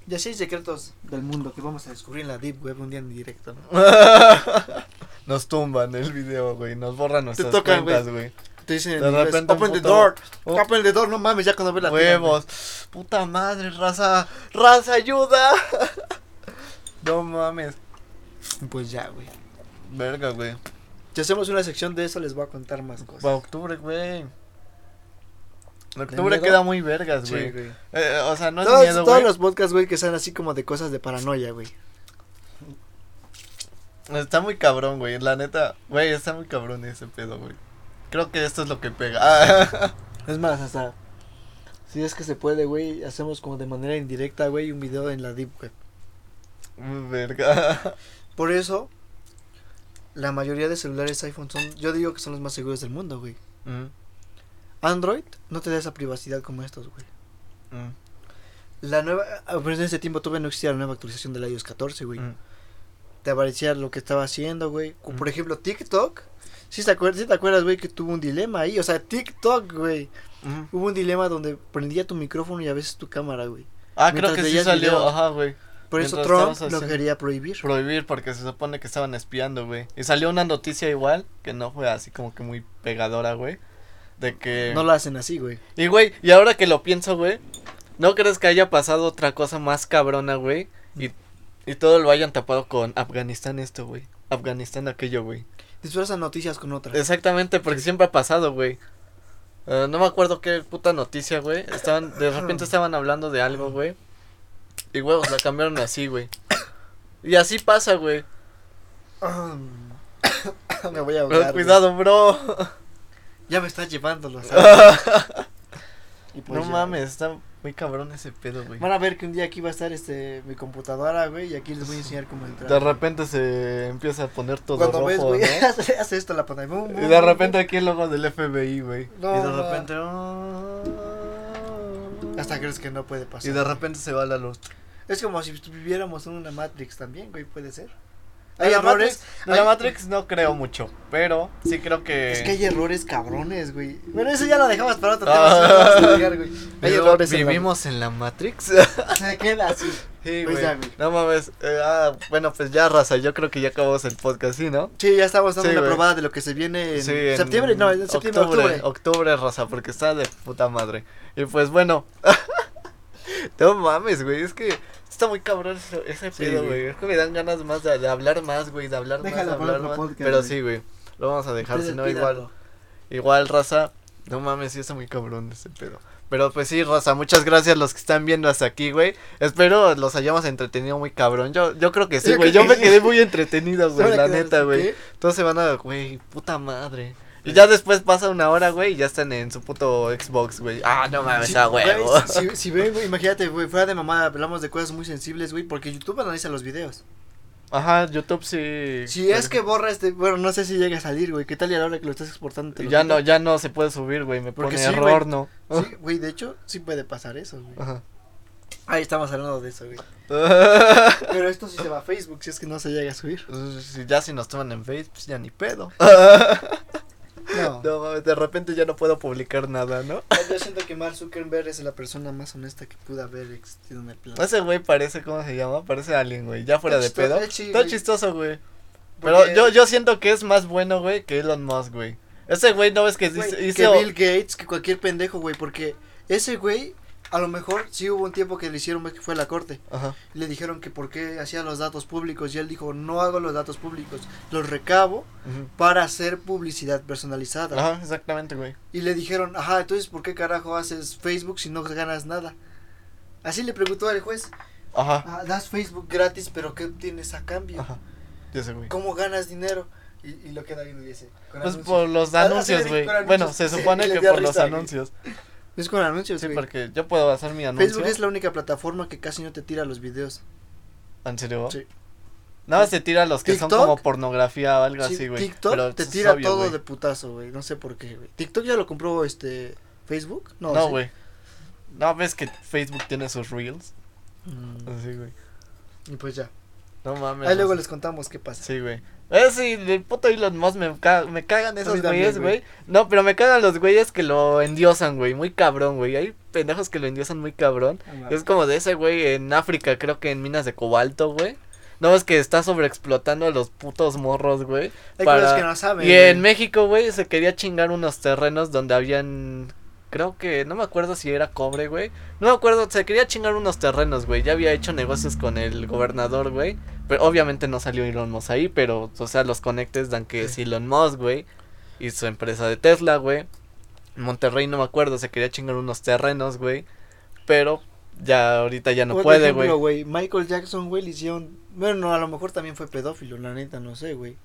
Y así hay secretos del mundo que vamos a descubrir en la Deep Web un día en directo, ¿no? [laughs] Nos tumban el video, güey. Nos borran nuestras tocan, cuentas, güey. Te dicen en De inglés, repente open the door, Oh, open the door, no mames, ya cuando ve la tira, huevos. Puta madre, raza. Raza, ayuda. [laughs] no mames. Pues ya, güey. Verga, güey. Si hacemos una sección de eso, les voy a contar más cosas. Para octubre, güey. En ¿De octubre queda muy vergas, güey. Eh, o sea, no es miedo, todos los podcasts, güey, que sean así como de cosas de paranoia, güey. Está muy cabrón, güey. La neta, güey, está muy cabrón ese pedo, güey. Creo que esto es lo que pega. [laughs] Es más, hasta si es que se puede, güey, hacemos como de manera indirecta, güey, un video en la Deep Web. Verga. Por eso, la mayoría de celulares iPhone son, yo digo que son los más seguros del mundo, güey. Mm, Android no te da esa privacidad como estos, güey. mm, La nueva, pues en ese tiempo todavía no existía la nueva actualización del iOS 14, güey. mm. Te aparecía lo que estaba haciendo, güey. Por ejemplo, TikTok. ¿Sí te, acuerdas, ¿Sí te acuerdas, güey, que tuvo un dilema ahí? O sea, TikTok, güey. Hubo un dilema donde prendía tu micrófono y a veces tu cámara, güey. Ah, Mientras creo que sí salió, video. ajá, güey. Por eso Trump lo quería prohibir. Prohibir porque se supone que estaban espiando, güey. Y salió una noticia igual, que no fue así como que muy pegadora, güey. De que... No lo hacen así, güey. Y, güey, y ahora que lo pienso, güey, ¿no crees que haya pasado otra cosa más cabrona, güey? Y, y todo lo hayan tapado con Afganistán esto, güey. Afganistán aquello, güey. Disfrazan noticias con otras. Exactamente, porque siempre ha pasado, güey. Eh, no me acuerdo qué puta noticia, güey. Estaban, de [clears throat] repente estaban hablando de algo, güey. Y huevos, la cambiaron así, güey. Y así pasa, güey. [coughs] me voy a Pero ahogar. güey. cuidado, bro. Ya me estás llevando los [laughs] Y pues no ya, mames, está muy cabrón ese pedo, güey. Van a ver que un día aquí va a estar este mi computadora, güey, y aquí les voy a enseñar cómo entrar. De repente se empieza a poner todo Cuando rojo, ves, güey, ¿no? [laughs] hace, hace esto la pantalla. Bum, Y de repente aquí el logo del FBI, güey. No, y de repente. Hasta crees que no puede pasar. Y de repente se va la luz. Es como si viviéramos en una Matrix también, güey, puede ser. Hay la errores. Matrix, la Matrix no creo mucho, pero sí creo que... Es que hay errores cabrones, güey. Bueno, eso ya lo dejamos para otro Ah. tema. dejar, güey. [laughs] Hay errores en la- Vivimos en la Matrix. [laughs] Se queda así. Sí, Pues güey. No mames. eh, ah, bueno, pues ya, raza. Yo creo que ya acabamos el podcast, ¿sí, no? Sí, ya estamos dando Sí, una güey. probada de lo que se viene en Sí, en septiembre. No, en septiembre, octubre. Octubre, raza, porque está de puta madre. Y pues bueno. [laughs] no mames, güey. Es que está muy cabrón ese, Sí, pedo, güey. Es que me dan ganas más de, de hablar más, güey. De hablar Déjalo más, de hablar más. podcast, Pero güey. sí, güey. Lo vamos a dejar, si no, igual. Igual, raza. No mames, sí está muy cabrón ese pedo. Pero pues sí, Raza, muchas gracias a los que están viendo hasta aquí, güey. Espero los hayamos entretenido muy cabrón. Yo, yo creo que sí, güey. Yo que me quedé muy entretenido, [laughs] güey, ¿Sabe la neta, güey. Todos se van a, güey, puta madre. Y ya después pasa una hora, güey, y ya están en su puto Xbox, güey. Ah, no mames, Sí, a güey, huevo. Si, si, si ven, güey, [laughs] imagínate, güey, fuera de mamada, hablamos de cosas muy sensibles, güey, porque YouTube analiza los videos. Ajá, YouTube sí. Si es que borra este, bueno, no sé si llega a salir, güey, ¿qué tal y a la hora que lo estás exportando? te lo Ya quita? no, ya no se puede subir, güey. Me Porque pone sí, error, güey. no. Sí, [laughs] güey, de hecho, sí puede pasar eso, güey. Ajá. Ahí estamos hablando de eso, güey. [laughs] Pero esto sí se va a Facebook, si es que no se llega a subir. Si ya si nos toman en Facebook, pues ya ni pedo. No. [laughs] No de repente ya no puedo publicar nada, ¿no? Yo siento que Mark Zuckerberg es la persona más honesta que pudo haber existido en el planeta. Ese güey parece, ¿cómo se llama? Parece alien, güey. Ya fuera de Está pedo. eh, Está güey. chistoso, güey. Pero Porque- yo, yo siento que es más bueno, güey, que Elon Musk, güey. Ese güey, ¿no ves que Güey, dice- que hizo... Bill Gates, que cualquier pendejo, güey, porque ese güey, a lo mejor sí hubo un tiempo que le hicieron, que fue a la corte, Ajá. le dijeron que por qué hacía los datos públicos, y él dijo, no hago los datos públicos, los recabo para hacer publicidad personalizada. Ajá, exactamente, güey. Y le dijeron, ajá, entonces, ¿por qué carajo haces Facebook si no ganas nada? Así le preguntó al juez, Ajá. ah, das Facebook gratis, pero ¿qué obtienes a cambio? Ajá. Ya sé, güey. ¿Cómo ganas dinero? Y, y lo queda viendo y dice, con Pues anuncios. por los Ah, anuncios, güey. anuncios. Bueno, se [laughs] supone que por los risa, güey. Es con anuncios, Sí, güey. porque yo puedo hacer mi anuncio. Facebook es la única plataforma que casi no te tira los videos. ¿En serio? Sí. Nada más te tira los que son TikTok. como pornografía o algo Sí, así, güey. TikTok Pero te es tira obvio, todo güey. de putazo, güey. No sé por qué, güey. TikTok ya lo compró este Facebook? No, No, ¿sí? güey. No, ves que Facebook tiene sus reels. Mm, Así, güey. y pues ya. No mames. Ahí luego les contamos qué pasa. Sí, güey. Eh, sí, el puto Elon Musk me, ca- me cagan esos güeyes, güey. No, pero me cagan los güeyes que lo endiosan, güey. Muy cabrón, güey. Hay pendejos que lo endiosan muy cabrón. Es como de ese güey en África, creo que en minas de cobalto, güey. No, es que está sobreexplotando a los putos morros, güey. Hay para- cosas que no saben. Y en. México, güey, se quería chingar unos terrenos donde habían. Creo que. No me acuerdo si era cobre, güey. No me acuerdo, se quería chingar unos terrenos, güey. Ya había hecho negocios con el gobernador, güey. Pero obviamente no salió Elon Musk ahí, pero, o sea, los conectes dan que es Elon Musk, güey. Y su empresa de Tesla, güey. Monterrey, no me acuerdo, se quería chingar unos terrenos, güey. Pero ya ahorita ya no puede, güey. Michael Jackson, güey, le hicieron. Bueno, no, a lo mejor también fue pedófilo, la neta, no sé, güey.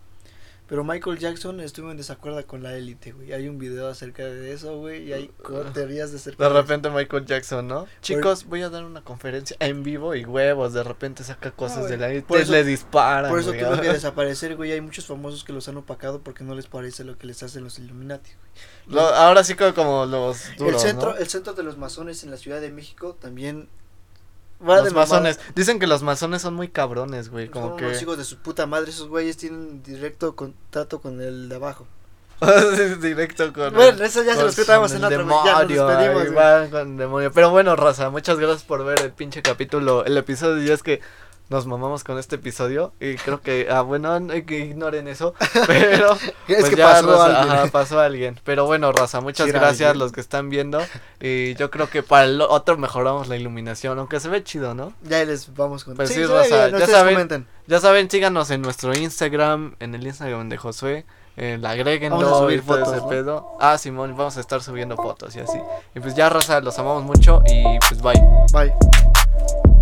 Pero Michael Jackson estuvo en desacuerdo con la élite, güey. Hay un video acerca de eso, güey, y hay co- teorías de acerca De repente Michael Jackson, ¿no? Chicos, voy a dar una conferencia en vivo y huevos, de repente saca cosas güey. de la eso- le disparan. Por eso tuvo que [laughs] desaparecer, güey. Hay muchos famosos que los han opacado porque no les parece lo que les hacen los Illuminati, güey. Ahora sí como, como los duros, el centro, el centro de los masones en la Ciudad de México también va Los masones. Dicen que los masones son muy cabrones, güey. Como Son que. unos hijos de su puta madre, esos güeyes tienen directo contacto con el de abajo. [laughs] Directo con. Bueno, eso ya se los contamos en otro, ya nos demonio, despedimos, van con demonio. Pero bueno, raza, muchas gracias por ver el pinche capítulo, el episodio. Y es que nos mamamos con este episodio. Y creo que. Ah, bueno, no hay que ignoren eso. [laughs] Pero. Es pues que ya, pasó raza, alguien. ajá, pasó alguien. Pero bueno, raza, muchas Sí, gracias a los que están viendo. Y yo creo que para el otro mejoramos la iluminación. Aunque se ve chido, ¿no? Ya les vamos con. Pues sí, bien, ya saben. comenten. Ya saben, síganos en nuestro Instagram, en el Instagram de Josué. Eh, la agreguen Vamos a subir fotos, ese ¿no? pedo. Ah, Simón, vamos a estar subiendo fotos y así. Y pues ya, raza, los amamos mucho y pues bye. Bye.